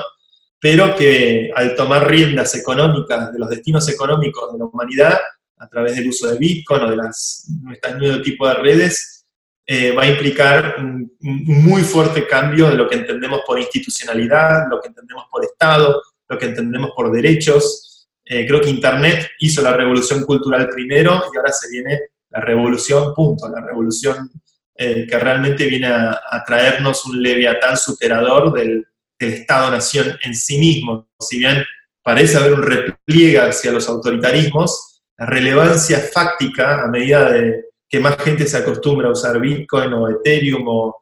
pero que al tomar riendas económicas de los destinos económicos de la humanidad, a través del uso de Bitcoin o de las, este nuevo tipo de redes, eh, va a implicar un, muy fuerte cambio de lo que entendemos por institucionalidad, lo que entendemos por Estado, lo que entendemos por derechos. Eh, creo que Internet hizo la revolución cultural primero y ahora se viene la revolución, punto, la revolución eh, que realmente viene a, traernos un leviatán superador del, Estado-nación en sí mismo. Si bien parece haber un repliegue hacia los autoritarismos, la relevancia fáctica a medida de que más gente se acostumbra a usar Bitcoin o Ethereum o,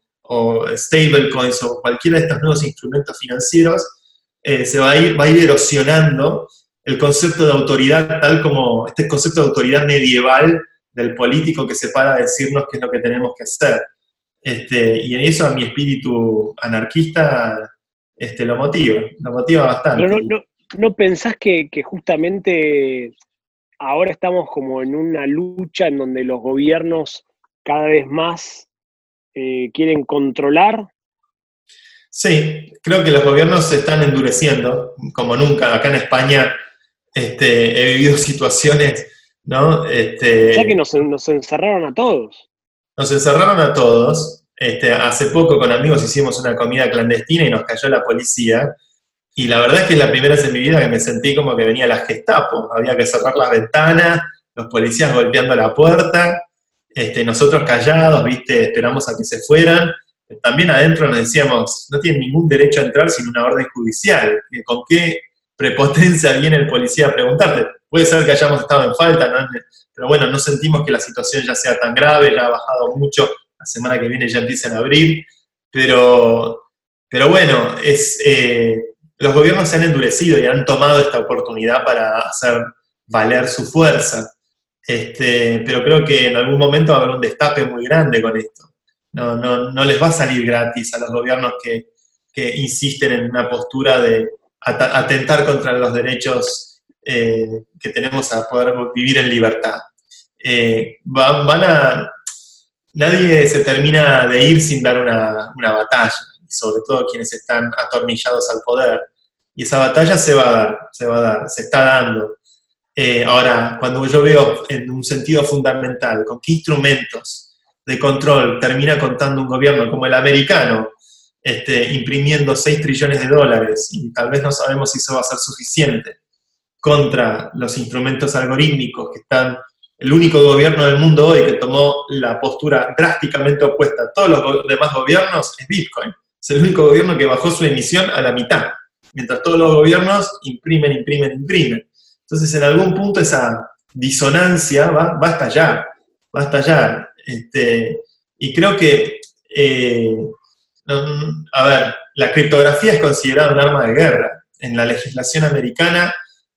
stablecoins o cualquiera de estos nuevos instrumentos financieros, eh, se va a, ir, va a ir erosionando el concepto de autoridad tal como este concepto de autoridad medieval del político que se para a decirnos qué es lo que tenemos que hacer. Este, y eso a mi espíritu anarquista este, lo motiva, lo motiva bastante. Pero no, no, pensás que, justamente ahora estamos como en una lucha en donde los gobiernos cada vez más eh, quieren controlar? Sí, creo que los gobiernos se están endureciendo, como nunca. Acá en España este, he vivido <laughs> situaciones ¿no? Este, ya que nos, encerraron a todos. Nos encerraron a todos. Este, hace poco con amigos hicimos una comida clandestina y nos cayó la policía. Y la verdad es que es la primera vez en mi vida que me sentí como que venía la Gestapo. Había que cerrar las ventanas, los policías golpeando la puerta, este, nosotros callados, viste, esperamos a que se fueran. También adentro nos decíamos, no tienen ningún derecho a entrar sin una orden judicial. ¿Con qué prepotencia viene el policía a preguntarte? Puede ser que hayamos estado en falta, pero bueno, no sentimos que la situación ya sea tan grave, ya ha bajado mucho, la semana que viene ya empiezan a abrir, pero, pero bueno, es, eh, los gobiernos se han endurecido y han tomado esta oportunidad para hacer valer su fuerza. Este, pero creo que en algún momento va a haber un destape muy grande con esto. No, no, no les va a salir gratis a los gobiernos que, insisten en una postura de atentar contra los derechos eh, que tenemos a poder vivir en libertad. Eh, van, a, nadie se termina de ir sin dar una, batalla, sobre todo quienes están atornillados al poder. Y esa batalla se va a dar, se va a dar, se está dando. Eh, ahora, cuando yo veo en un sentido fundamental con qué instrumentos de control termina contando un gobierno como el americano, este, imprimiendo 6 trillones de dólares, y tal vez no sabemos si eso va a ser suficiente, contra los instrumentos algorítmicos que están, el único gobierno del mundo hoy que tomó la postura drásticamente opuesta a todos los demás gobiernos es Bitcoin. Es el único gobierno que bajó su emisión a la mitad, mientras todos los gobiernos imprimen, imprimen, imprimen. Entonces, en algún punto esa disonancia va, va a estallar, va. Este, y creo que, eh, a ver, la criptografía es considerada un arma de guerra. En la legislación americana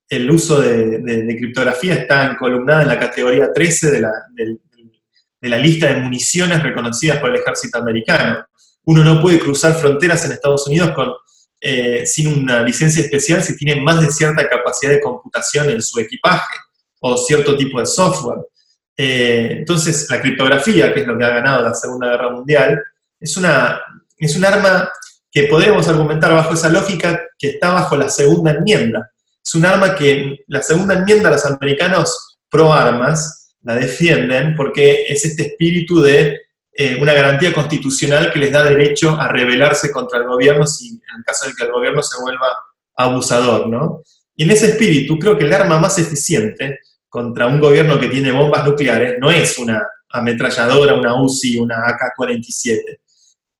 el uso de, criptografía está encolumnada en la categoría 13 de la, de la, lista de municiones reconocidas por el ejército americano. Uno no puede cruzar fronteras en Estados Unidos con, eh, sin una licencia especial si tiene más de cierta capacidad de computación en su equipaje o cierto tipo de software. Eh, entonces, la criptografía, que es lo que ha ganado la Segunda Guerra Mundial, es, una, es un arma que podemos argumentar bajo esa lógica que está bajo la segunda enmienda es un arma que la segunda enmienda los americanos pro armas la defienden porque es este espíritu de eh, una garantía constitucional que les da derecho a rebelarse contra el gobierno si en caso de que el gobierno se vuelva abusador, ¿no? Y en ese espíritu creo que el arma más eficiente contra un gobierno que tiene bombas nucleares no es una ametralladora, una UCI, una AK-47,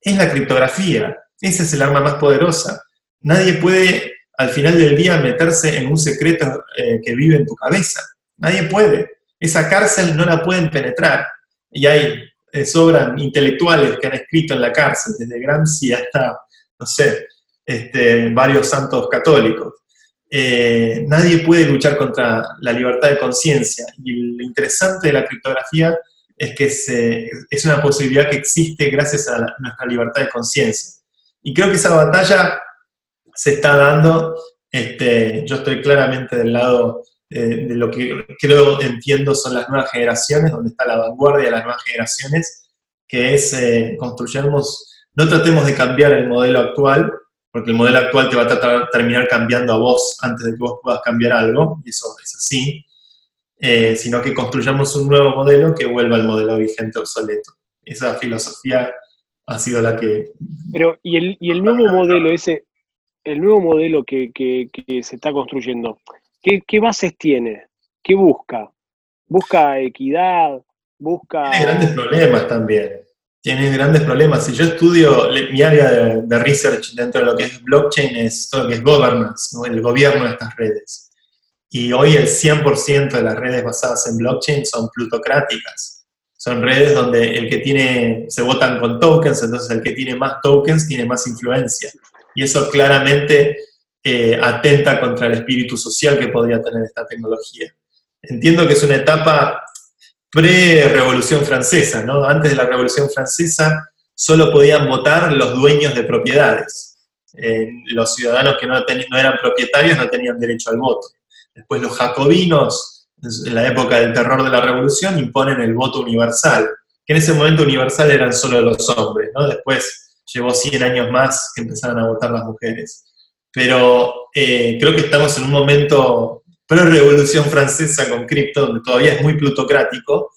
es la criptografía. Esa es el arma más poderosa. Nadie puede al final del día meterse en un secreto eh, que vive en tu cabeza. Nadie puede. Esa cárcel no la pueden penetrar. Y hay, eh, sobran intelectuales que han escrito en la cárcel, desde Gramsci hasta, no sé, este, varios santos católicos. Eh, nadie puede luchar contra la libertad de conciencia. Y lo interesante de la criptografía es que es una posibilidad que existe gracias a nuestra libertad de conciencia. Y creo que esa batalla se está dando. Este, yo estoy claramente del lado de lo que creo, entiendo son las nuevas generaciones, donde está la vanguardia de las nuevas generaciones, que es eh, construyamos, no tratemos de cambiar el modelo actual, porque el modelo actual te va a tratar, terminar cambiando a vos antes de que vos puedas cambiar algo, y eso es así, eh, sino que construyamos un nuevo modelo que vuelva al modelo vigente obsoleto. Esa filosofía ha sido la que... Pero, ¿y el, y el nuevo modelo ese, el nuevo modelo que, se está construyendo, ¿qué, ¿qué, bases tiene? ¿Qué busca? ¿Busca equidad? ¿Busca...? Tiene grandes problemas también tiene grandes problemas. Si yo estudio mi área de, research dentro de lo que es blockchain, es todo lo que es governance, el gobierno de estas redes. Y hoy el 100% de las redes basadas en blockchain son plutocráticas. Son redes donde el que tiene, se votan con tokens, entonces el que tiene más tokens tiene más influencia. Y eso claramente eh, atenta contra el espíritu social que podría tener esta tecnología. Entiendo que es una etapa pre-revolución francesa, ¿no? Antes de la revolución francesa solo podían votar los dueños de propiedades. Los ciudadanos que no, no, eran propietarios no tenían derecho al voto. Después los jacobinos, en la época del terror de la revolución, imponen el voto universal, que en ese momento universal eran solo los hombres, ¿no? Después llevó 100 años más que empezaron a votar las mujeres. Pero eh, creo que estamos en un momento pre-revolución francesa con cripto, donde todavía es muy plutocrático,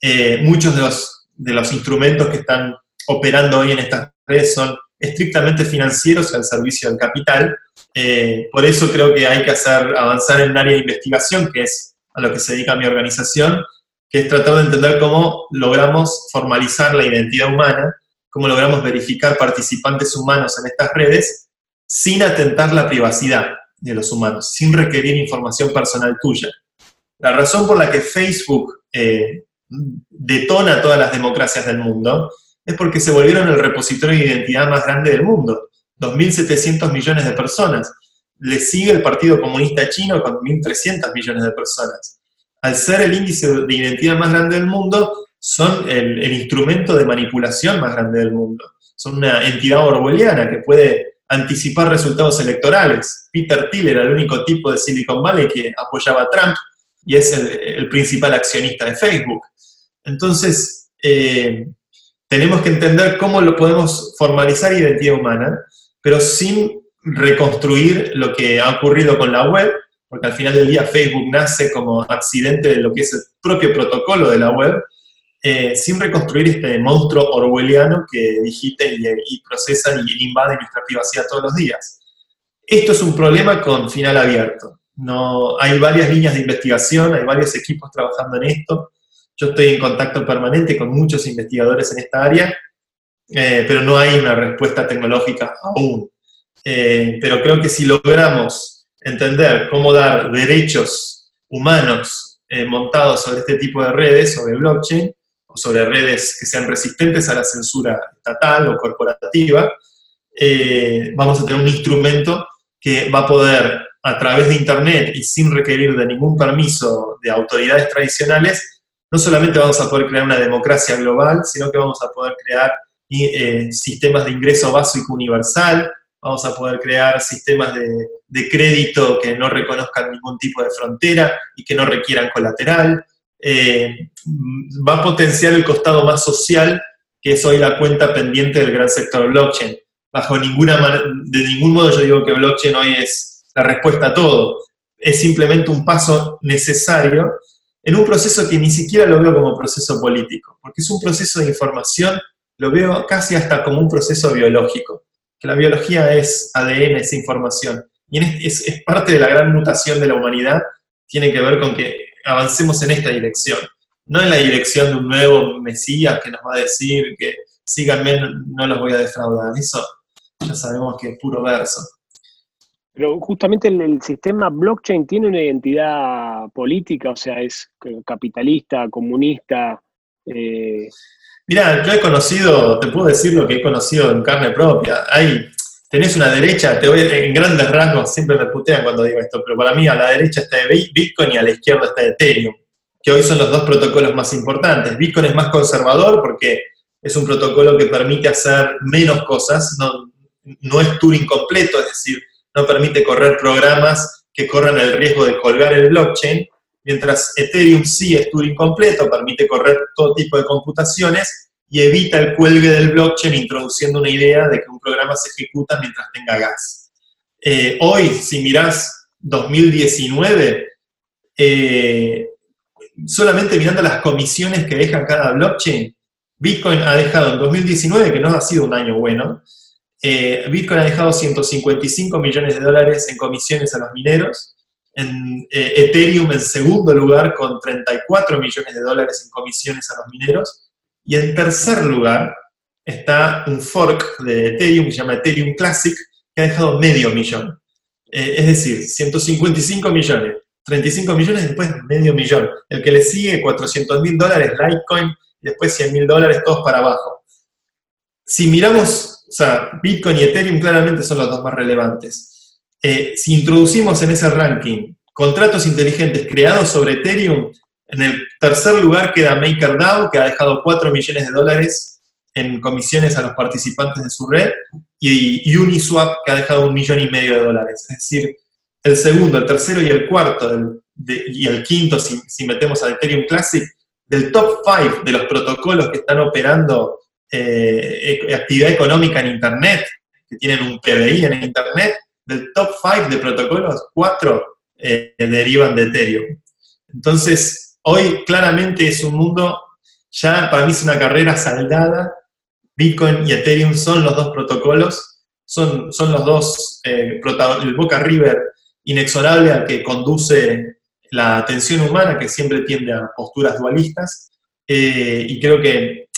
eh, muchos de los, de los instrumentos que están operando hoy en estas redes son estrictamente financieros al servicio del capital. Eh, por eso creo que hay que hacer avanzar en un área de investigación, que es a lo que se dedica mi organización, que es tratar de entender cómo logramos formalizar la identidad humana, cómo logramos verificar participantes humanos en estas redes sin atentar la privacidad de los humanos, sin requerir información personal tuya. La razón por la que Facebook eh, detona todas las democracias del mundo es porque se volvieron el repositorio de identidad más grande del mundo. 2.700 millones de personas. Le sigue el Partido Comunista Chino con 1.300 millones de personas. Al ser el índice de identidad más grande del mundo, son el, el instrumento de manipulación más grande del mundo. Son una entidad orwelliana que puede anticipar resultados electorales. Peter Thiel era el único tipo de Silicon Valley que apoyaba a Trump y es el, principal accionista de Facebook. Entonces, eh, tenemos que entender cómo lo podemos formalizar identidad humana, pero sin reconstruir lo que ha ocurrido con la web, porque al final del día Facebook nace como accidente de lo que es el propio protocolo de la web, eh, sin reconstruir este monstruo orwelliano que digita y, procesa y invade nuestra privacidad todos los días. Esto es un problema con final abierto. No, hay varias líneas de investigación, hay varios equipos trabajando en esto. Yo estoy en contacto permanente con muchos investigadores en esta área, eh, pero no hay una respuesta tecnológica aún. Eh, pero creo que si logramos entender cómo dar derechos humanos montados sobre este tipo de redes, sobre blockchain, sobre redes que sean resistentes a la censura estatal o corporativa, eh, vamos a tener un instrumento que va a poder, a través de Internet y sin requerir de ningún permiso de autoridades tradicionales, no solamente vamos a poder crear una democracia global, sino que vamos a poder crear eh, sistemas de ingreso básico universal, vamos a poder crear sistemas de, de, crédito que no reconozcan ningún tipo de frontera y que no requieran colateral, eh, va a potenciar el costado más social, que es hoy la cuenta pendiente del gran sector blockchain. Bajo ninguna de ningún modo yo digo que blockchain hoy es la respuesta a todo. Es simplemente un paso necesario en un proceso que ni siquiera lo veo como proceso político, porque es un proceso de información, lo veo casi hasta como un proceso biológico, que la biología es ADN, es información. Y es, es parte de la gran mutación de la humanidad, tiene que ver con que avancemos en esta dirección, no en la dirección de un nuevo Mesías que nos va a decir que síganme, no los voy a defraudar. Eso ya sabemos que es puro verso. Pero justamente el, sistema blockchain tiene una identidad política, o sea, es capitalista, comunista. Eh... Mira, yo he conocido, te puedo decir lo que he conocido en carne propia. Hay tenés una derecha, te voy en grandes rasgos, siempre me putean cuando digo esto, pero para mí a la derecha está Bitcoin y a la izquierda está Ethereum, que hoy son los dos protocolos más importantes. Bitcoin es más conservador porque es un protocolo que permite hacer menos cosas, no, no es Turing completo, es decir, no permite correr programas que corran el riesgo de colgar el blockchain, mientras Ethereum sí es Turing completo, permite correr todo tipo de computaciones y evita el cuelgue del blockchain introduciendo una idea de que un programa se ejecuta mientras tenga gas. Eh, hoy, si mirás 2019, eh, solamente mirando las comisiones que deja cada blockchain, Bitcoin ha dejado en 2019, que no ha sido un año bueno, eh, Bitcoin ha dejado 155 millones de dólares en comisiones a los mineros, en Ethereum en segundo lugar con 34 millones de dólares en comisiones a los mineros, y en tercer lugar está un fork de Ethereum que se llama Ethereum Classic, que ha dejado medio millón. Eh, es decir, 155 millones, 35 millones, después medio millón. El que le sigue 400 mil dólares, Litecoin, después 100 mil dólares, todos para abajo. Si miramos o sea, Bitcoin y Ethereum claramente son los dos más relevantes. Eh, si introducimos en ese ranking contratos inteligentes creados sobre Ethereum, en el tercer lugar queda MakerDAO, que ha dejado 4 millones de dólares en comisiones a los participantes de su red, y Uniswap, que ha dejado un millón y medio de dólares. Es decir, el segundo, el tercero y el cuarto, y el quinto, si, metemos a Ethereum Classic, del top 5 de los protocolos que están operando eh, e, actividad económica en Internet, que tienen un PBI en Internet, del top 5 de protocolos, 4 eh, derivan de Ethereum. Entonces, hoy claramente es un mundo, ya para mí es una carrera saldada. Bitcoin y Ethereum son los dos protocolos, son, son los dos, eh, el Boca River inexorable al que conduce la atención humana, que siempre tiende a posturas dualistas. y creo que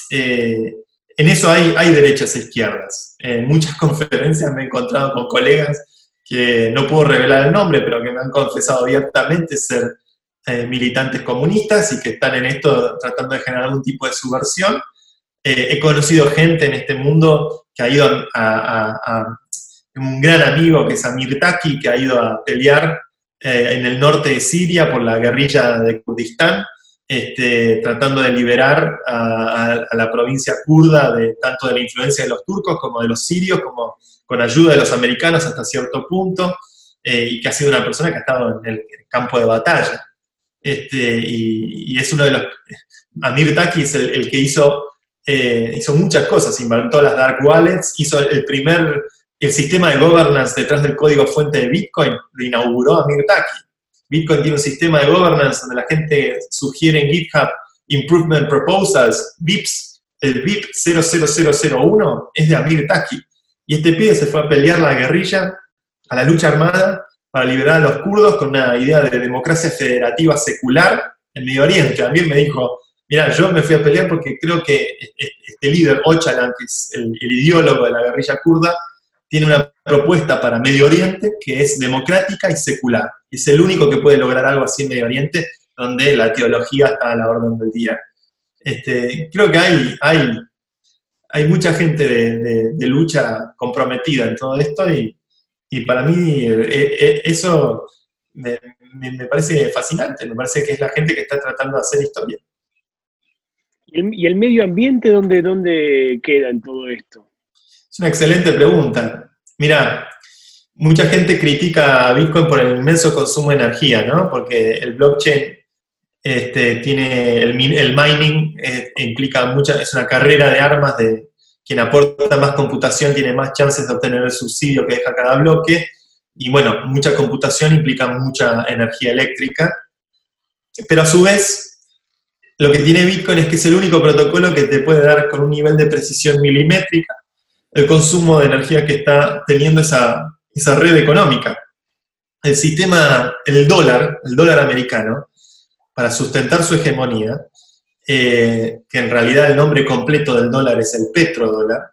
en eso hay, hay derechas e izquierdas. En muchas <laughs> conferencias me he encontrado con colegas que no puedo revelar el nombre, pero que me han confesado abiertamente ser eh, militantes comunistas y que están en esto tratando de generar algún tipo de subversión. Eh, he conocido gente en este mundo que ha ido a, un gran amigo que es Amir Taki, que ha ido a pelear eh, en el norte de Siria por la guerrilla de Kurdistán, este, tratando de liberar a, la provincia kurda de tanto de la influencia de los turcos como de los sirios, como con ayuda de los americanos hasta cierto punto, eh, y que ha sido una persona que ha estado en el, campo de batalla. Este, y, es uno de los... Amir Taki es el, que hizo, eh, hizo muchas cosas, inventó las dark wallets, hizo el primer, el sistema de governance detrás del código fuente de Bitcoin, lo inauguró Amir Taki Bitcoin tiene un sistema de governance donde la gente sugiere en GitHub Improvement Proposals, VIPs, el VIP 00001 es de Amir Taki. Y este pibe se fue a pelear la guerrilla, a la lucha armada, para liberar a los kurdos con una idea de democracia federativa secular en Medio Oriente. Amir me dijo, mira, yo me fui a pelear porque creo que este líder, Ocalan, que es el, ideólogo de la guerrilla kurda, tiene una propuesta para Medio Oriente que es democrática y secular. Es el único que puede lograr algo así en Medio Oriente, donde la teología está a la orden del día. Este, creo que hay, hay, hay mucha gente de, lucha comprometida en todo esto y, para mí eh, eh, eso me, parece fascinante, me parece que es la gente que está tratando de hacer historia. ¿Y el, medio ambiente dónde, dónde queda en todo esto? Es una excelente pregunta. Mira, mucha gente critica a Bitcoin por el inmenso consumo de energía, ¿no? Porque el blockchain este, tiene el, mining eh, implica mucha, es una carrera de armas de quien aporta más computación tiene más chances de obtener el subsidio que deja cada bloque. Y bueno, mucha computación implica mucha energía eléctrica. Pero a su vez, lo que tiene Bitcoin es que es el único protocolo que te puede dar con un nivel de precisión milimétrica el consumo de energía que está teniendo esa, red económica. El sistema, el dólar, el dólar americano, para sustentar su hegemonía, eh, que en realidad el nombre completo del dólar es el petrodólar,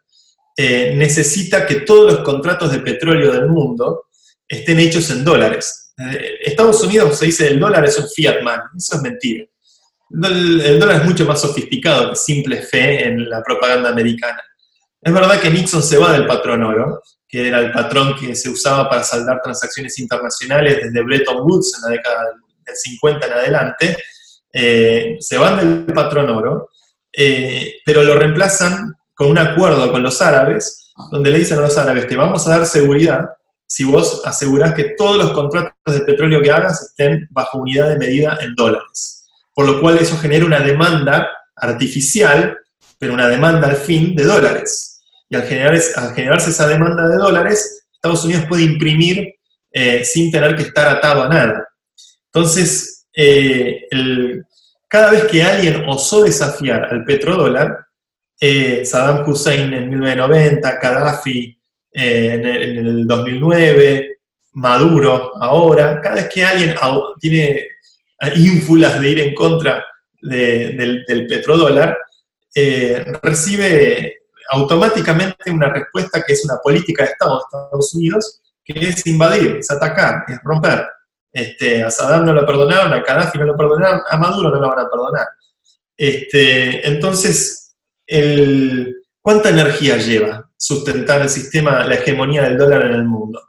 eh, necesita que todos los contratos de petróleo del mundo estén hechos en dólares. Eh, Estados Unidos se dice el dólar es un fiat man, eso es mentira. el dólar es mucho más sofisticado que simple fe en la propaganda americana. Es verdad que Nixon se va del patrón oro, que era el patrón que se usaba para saldar transacciones internacionales desde Bretton Woods en la década del 50 en adelante, eh, se van del patrón oro, eh, pero lo reemplazan con un acuerdo con los árabes, donde le dicen a los árabes que vamos a dar seguridad si vos asegurás que todos los contratos de petróleo que hagas estén bajo unidad de medida en dólares. Por lo cual eso genera una demanda artificial, pero una demanda al fin de dólares. Y al, generar, generarse esa demanda de dólares, Estados Unidos puede imprimir eh, sin tener que estar atado a nada. Entonces, eh, cada vez que alguien osó desafiar al petrodólar, eh, Saddam Hussein en 1990, Gaddafi en, el, 2009, Maduro ahora, cada vez que alguien tiene ínfulas de ir en contra del, petrodólar, eh, recibe automáticamente una respuesta que es una política de Estados Unidos, que es invadir, es atacar, es romper. Este, a Saddam no lo perdonaron, a Gaddafi no lo perdonaron, a Maduro no lo van a perdonar. Este, entonces, ¿cuánta energía lleva sustentar el sistema, la hegemonía del dólar en el mundo?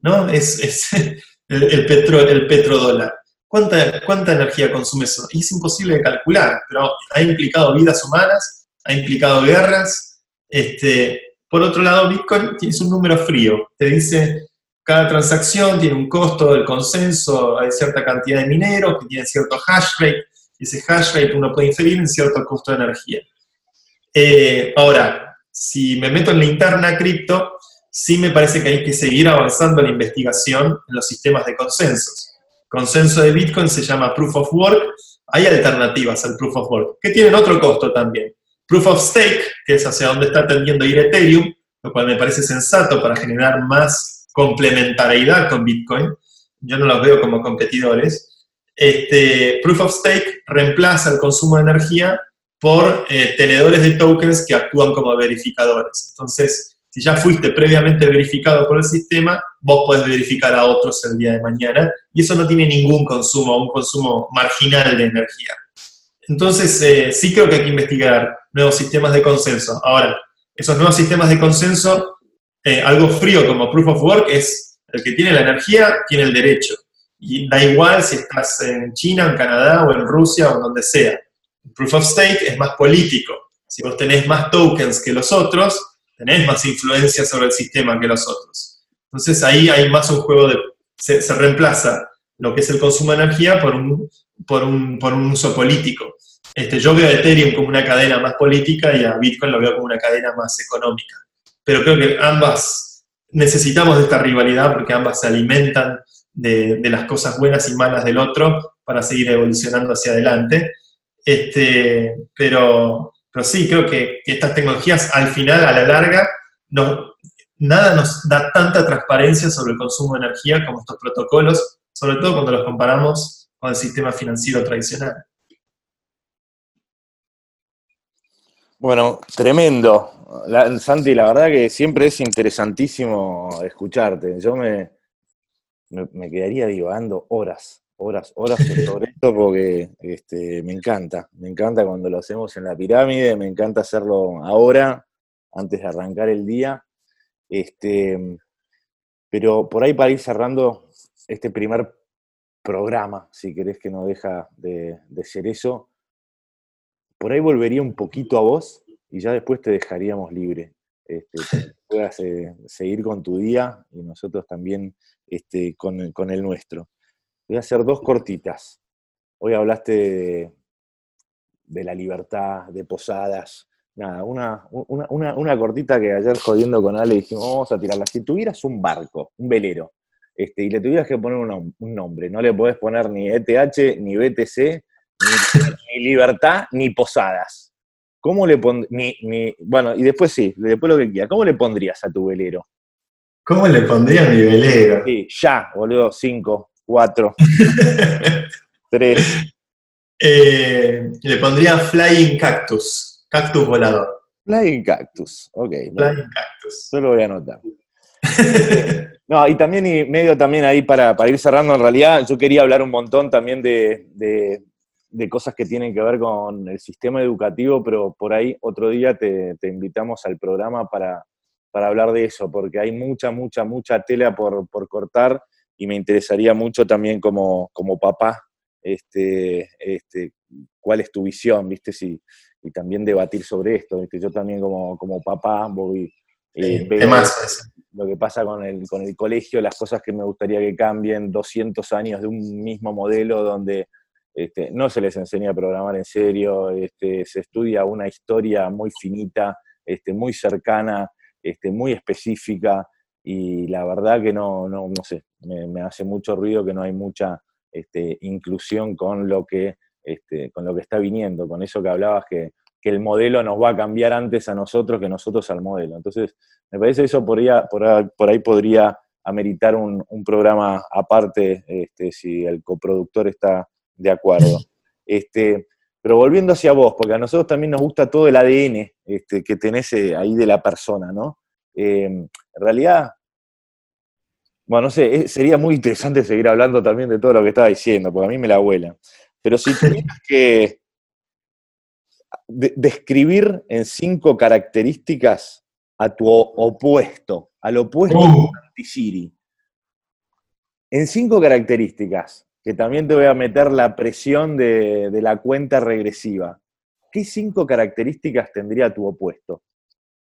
¿No? Es, <laughs> el, el, petro, el petrodólar. ¿Cuánta, ¿Cuánta energía consume eso? Es imposible de calcular, pero ha implicado vidas humanas, ha implicado guerras. Este, por otro lado, Bitcoin tiene un número frío. Te dice, cada transacción tiene un costo del consenso, hay cierta cantidad de mineros que tienen cierto hash rate, y ese hash rate uno puede inferir en cierto costo de energía. Eh, ahora, si me meto en la interna cripto, sí me parece que hay que seguir avanzando la investigación en los sistemas de consensos consenso de Bitcoin se llama Proof of Work. Hay alternativas al Proof of Work, que tienen otro costo también. Proof of Stake, que es hacia donde está tendiendo ir Ethereum, lo cual me parece sensato para generar más complementariedad con Bitcoin. Yo no los veo como competidores. Este, Proof of Stake reemplaza el consumo de energía por eh, tenedores de tokens que actúan como verificadores. Entonces, si ya fuiste previamente verificado por el sistema, vos podés verificar a otros el día de mañana y eso no tiene ningún consumo, un consumo marginal de energía. Entonces, eh, sí creo que hay que investigar nuevos sistemas de consenso. Ahora, esos nuevos sistemas de consenso, eh, algo frío como Proof of Work es el que tiene la energía, tiene el derecho. Y da igual si estás en China, en Canadá o en Rusia o donde sea. Proof of Stake es más político. Si vos tenés más tokens que los otros, tenés más influencia sobre el sistema que los otros. Entonces ahí hay más un juego de, se, reemplaza lo que es el consumo de energía por un, por un, por un uso político. Este, yo veo a Ethereum como una cadena más política y a Bitcoin lo veo como una cadena más económica. Pero creo que ambas necesitamos de esta rivalidad porque ambas se alimentan de, de las cosas buenas y malas del otro para seguir evolucionando hacia adelante. Este, pero, pero sí, creo que, estas tecnologías al final, a la larga, no, nada nos da tanta transparencia sobre el consumo de energía como estos protocolos, sobre todo cuando los comparamos con el sistema financiero tradicional. Bueno, tremendo. Santi, la verdad que siempre es interesantísimo escucharte. Yo me, me quedaría divagando horas horas, horas sobre <laughs> esto porque este, me encanta, me encanta cuando lo hacemos en la pirámide, me encanta hacerlo ahora, antes de arrancar el día. Este, pero por ahí para ir cerrando este primer programa, si querés que no deja de, ser eso, por ahí volvería un poquito a vos y ya después te dejaríamos libre. Este, <laughs> puedas eh, seguir con tu día y nosotros también este, con, con el nuestro. Voy a hacer dos cortitas. Hoy hablaste de, la libertad, de posadas. Nada, una, una, cortita que ayer jodiendo con Ale dijimos, vamos a tirarla. Si tuvieras un barco, un velero, este, y le tuvieras que poner un, nombre, no le podés poner ni ETH, ni BTC, ni, libertad, ni posadas. ¿Cómo le pondrías? bueno, y después sí, después lo que quieras. ¿Cómo le pondrías a tu velero? ¿Cómo le pondría a mi velero? Sí, ya, boludo, cinco, Cuatro. <laughs> Tres. Eh, le pondría Flying Cactus. Cactus volador. Flying Cactus, ok. Flying Cactus. Solo voy a anotar. <laughs> no, y también, y medio también ahí para, ir cerrando, en realidad yo quería hablar un montón también de, de cosas que tienen que ver con el sistema educativo, pero por ahí otro día te, invitamos al programa para, hablar de eso, porque hay mucha, mucha, mucha tela por, cortar y me interesaría mucho también como, como papá, este, este, cuál es tu visión, ¿viste? Si, y también debatir sobre esto, ¿viste? Yo también como, como papá voy... Eh, lo que pasa con el, con el colegio, las cosas que me gustaría que cambien, 200 años de un mismo modelo donde este, no se les enseña a programar en serio, este, se estudia una historia muy finita, este, muy cercana, muy específica, y la verdad que no, no, no sé, me, hace mucho ruido que no hay mucha inclusión con lo, que, con lo que está viniendo, con eso que hablabas que, que, el modelo nos va a cambiar antes a nosotros que nosotros al modelo. Entonces, me parece que eso podría, por, ahí, podría ameritar un, programa aparte, si el coproductor está de acuerdo. Este, pero volviendo hacia vos, porque a nosotros también nos gusta todo el ADN este, que tenés eh, ahí de la persona, ¿no? Eh, en realidad, bueno, no sé, sería muy interesante seguir hablando también de todo lo que estaba diciendo, porque a mí me la abuela. Pero si tuvieras que describir en cinco características a tu opuesto, al opuesto uh. de Siri, en cinco características, que también te voy a meter la presión de, la cuenta regresiva. ¿Qué cinco características tendría tu opuesto?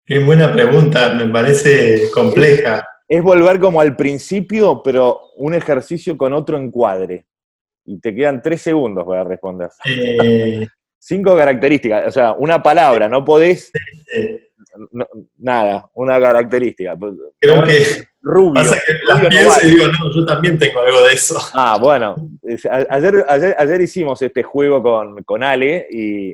Qué buena pregunta, me parece compleja. Es, volver como al principio, pero un ejercicio con otro encuadre. Y te quedan tres segundos para responder. Eh. <laughs> Cinco características, o sea, una palabra, no podés nada, una característica. Creo que rubio. Pasa que las y digo, no, yo también tengo algo de eso. Ah, bueno, ayer, ayer, hicimos este juego con, con Ale y,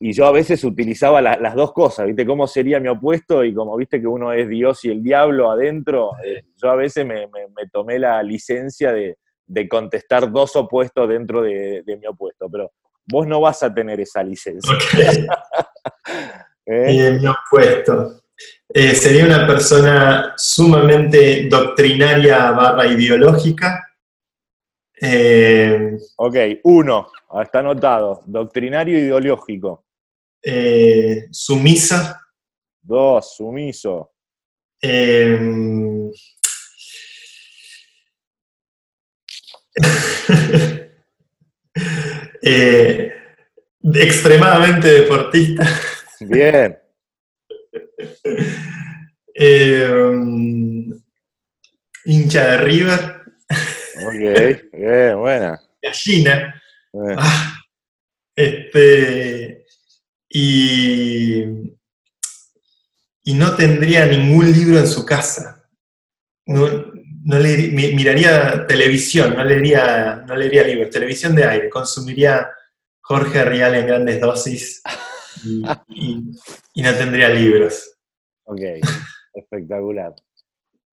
y, yo a veces utilizaba las dos cosas, ¿viste? ¿Cómo sería mi opuesto? Y como viste que uno es Dios y el diablo adentro, eh, yo a veces me, me, tomé la licencia de, de, contestar dos opuestos dentro de, de, mi opuesto, pero vos no vas a tener esa licencia. <laughs> ¿Eh? mi opuesto. Eh, sería una persona sumamente doctrinaria barra ideológica. Eh, ok, uno, está anotado. Doctrinario ideológico. sumisa. Dos, sumiso. <laughs> extremadamente deportista. Bien. <laughs> Eh, hincha de River. Ok, buena. Gallina. Ah, este, y, y no tendría ningún libro en su casa. No, miraría televisión, no leería, no leería libros, televisión de aire, consumiría Jorge Rial en grandes dosis <laughs> y, no tendría libros. Ok, <laughs> espectacular.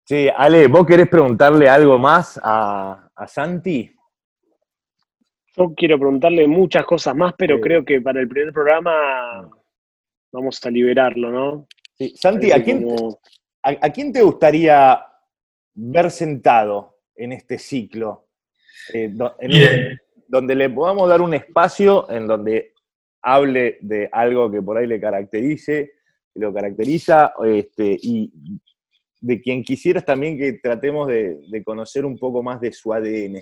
Sí, Ale, ¿vos querés preguntarle algo más a, Santi? Yo quiero preguntarle muchas cosas más, pero creo que para el primer programa vamos a liberarlo, ¿no? Sí. Santi, ¿a quién, a, quién, te gustaría ver sentado en este ciclo? Eh, donde le podamos dar un espacio en donde hable de algo que por ahí le caracterice, lo caracteriza, este, y de quien quisieras también que tratemos de, conocer un poco más de su ADN.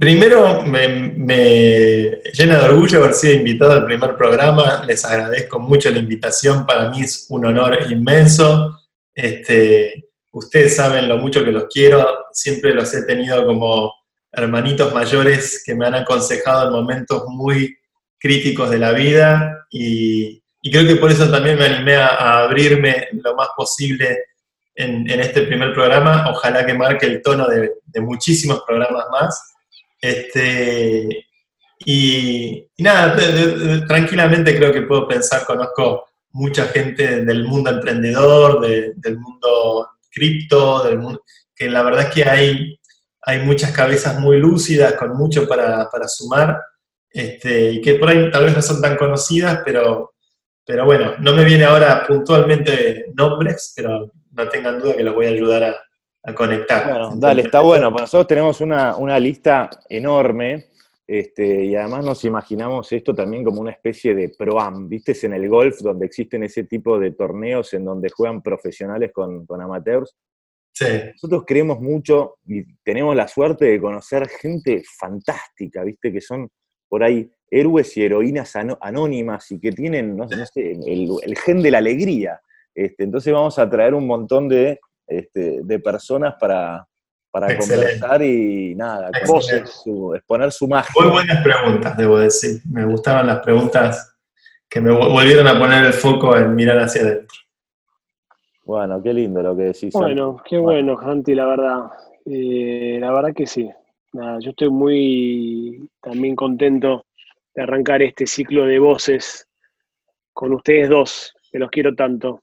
Primero, me, llena de orgullo haber sido invitado al primer programa. Les agradezco mucho la invitación. Para mí es un honor inmenso. Este, ustedes saben lo mucho que los quiero. Siempre los he tenido como hermanitos mayores que me han aconsejado en momentos muy críticos de la vida y, creo que por eso también me animé a, abrirme lo más posible en, este primer programa. Ojalá que marque el tono de, muchísimos programas más. Este, y, nada, tranquilamente creo que puedo pensar, conozco mucha gente del mundo emprendedor, del mundo cripto, del mundo, que la verdad es que hay, hay muchas cabezas muy lúcidas, con mucho para, para sumar este, y que por ahí tal vez no son tan conocidas, pero, pero bueno, no me viene ahora puntualmente nombres, pero no tengan duda que los voy a ayudar a, conectar. Bueno, dale, está bueno. Nosotros tenemos una, lista enorme Este, y además nos imaginamos esto también como una especie de pro-am, ¿viste? Es en el golf donde existen ese tipo de torneos en donde juegan profesionales con, amateurs. Sí. Nosotros creemos mucho y tenemos la suerte de conocer gente fantástica, ¿viste? Que son por ahí héroes y heroínas anónimas y que tienen, no, sé, el, gen de la alegría. Este, entonces vamos a traer un montón de, este, de personas para, para conversar y nada, exponer su magia. Muy buenas preguntas, debo decir. Me gustaban las preguntas que me volvieron a poner el foco en mirar hacia adentro. Bueno, qué lindo lo que decís. Bueno, qué bueno, Janti, la verdad. Eh, la verdad que sí. Nada, yo estoy muy también contento de arrancar este ciclo de voces con ustedes dos, que los quiero tanto.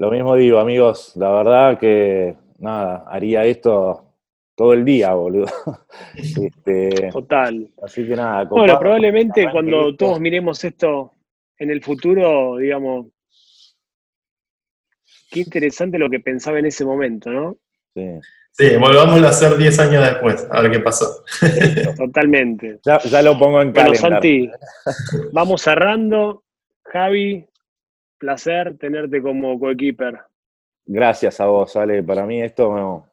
Lo mismo digo, amigos, la verdad que nada, haría esto todo el día, boludo. <laughs> <laughs> Este, Total. Así que nada. bueno, probablemente cuando todos miremos esto en el futuro, digamos, qué interesante lo que pensaba en ese momento, ¿no? Sí. Sí, volvamos a hacer 10 años después, a ver qué pasó. Totalmente. <laughs> Ya, lo pongo en bueno, Santi, vamos cerrando. Javi, placer tenerte como coequiper. Gracias a vos, Ale. Para mí esto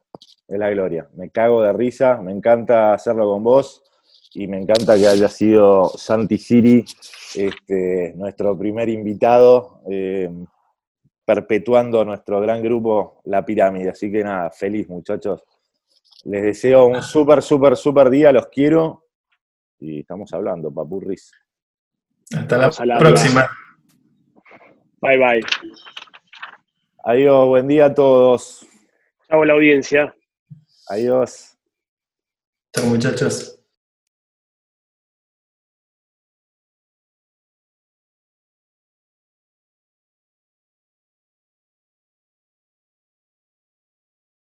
es la gloria. Me cago de risa, me encanta hacerlo con vos y me encanta que haya sido Santi Siri este, nuestro primer invitado, eh, perpetuando nuestro gran grupo La Pirámide. Así que nada, feliz muchachos. Les deseo un súper, súper, súper día, los quiero y estamos hablando, papurris. Hasta la próxima. Bye, bye. Adiós, buen día a todos. Chao la audiencia. Adiós. Chao muchachos.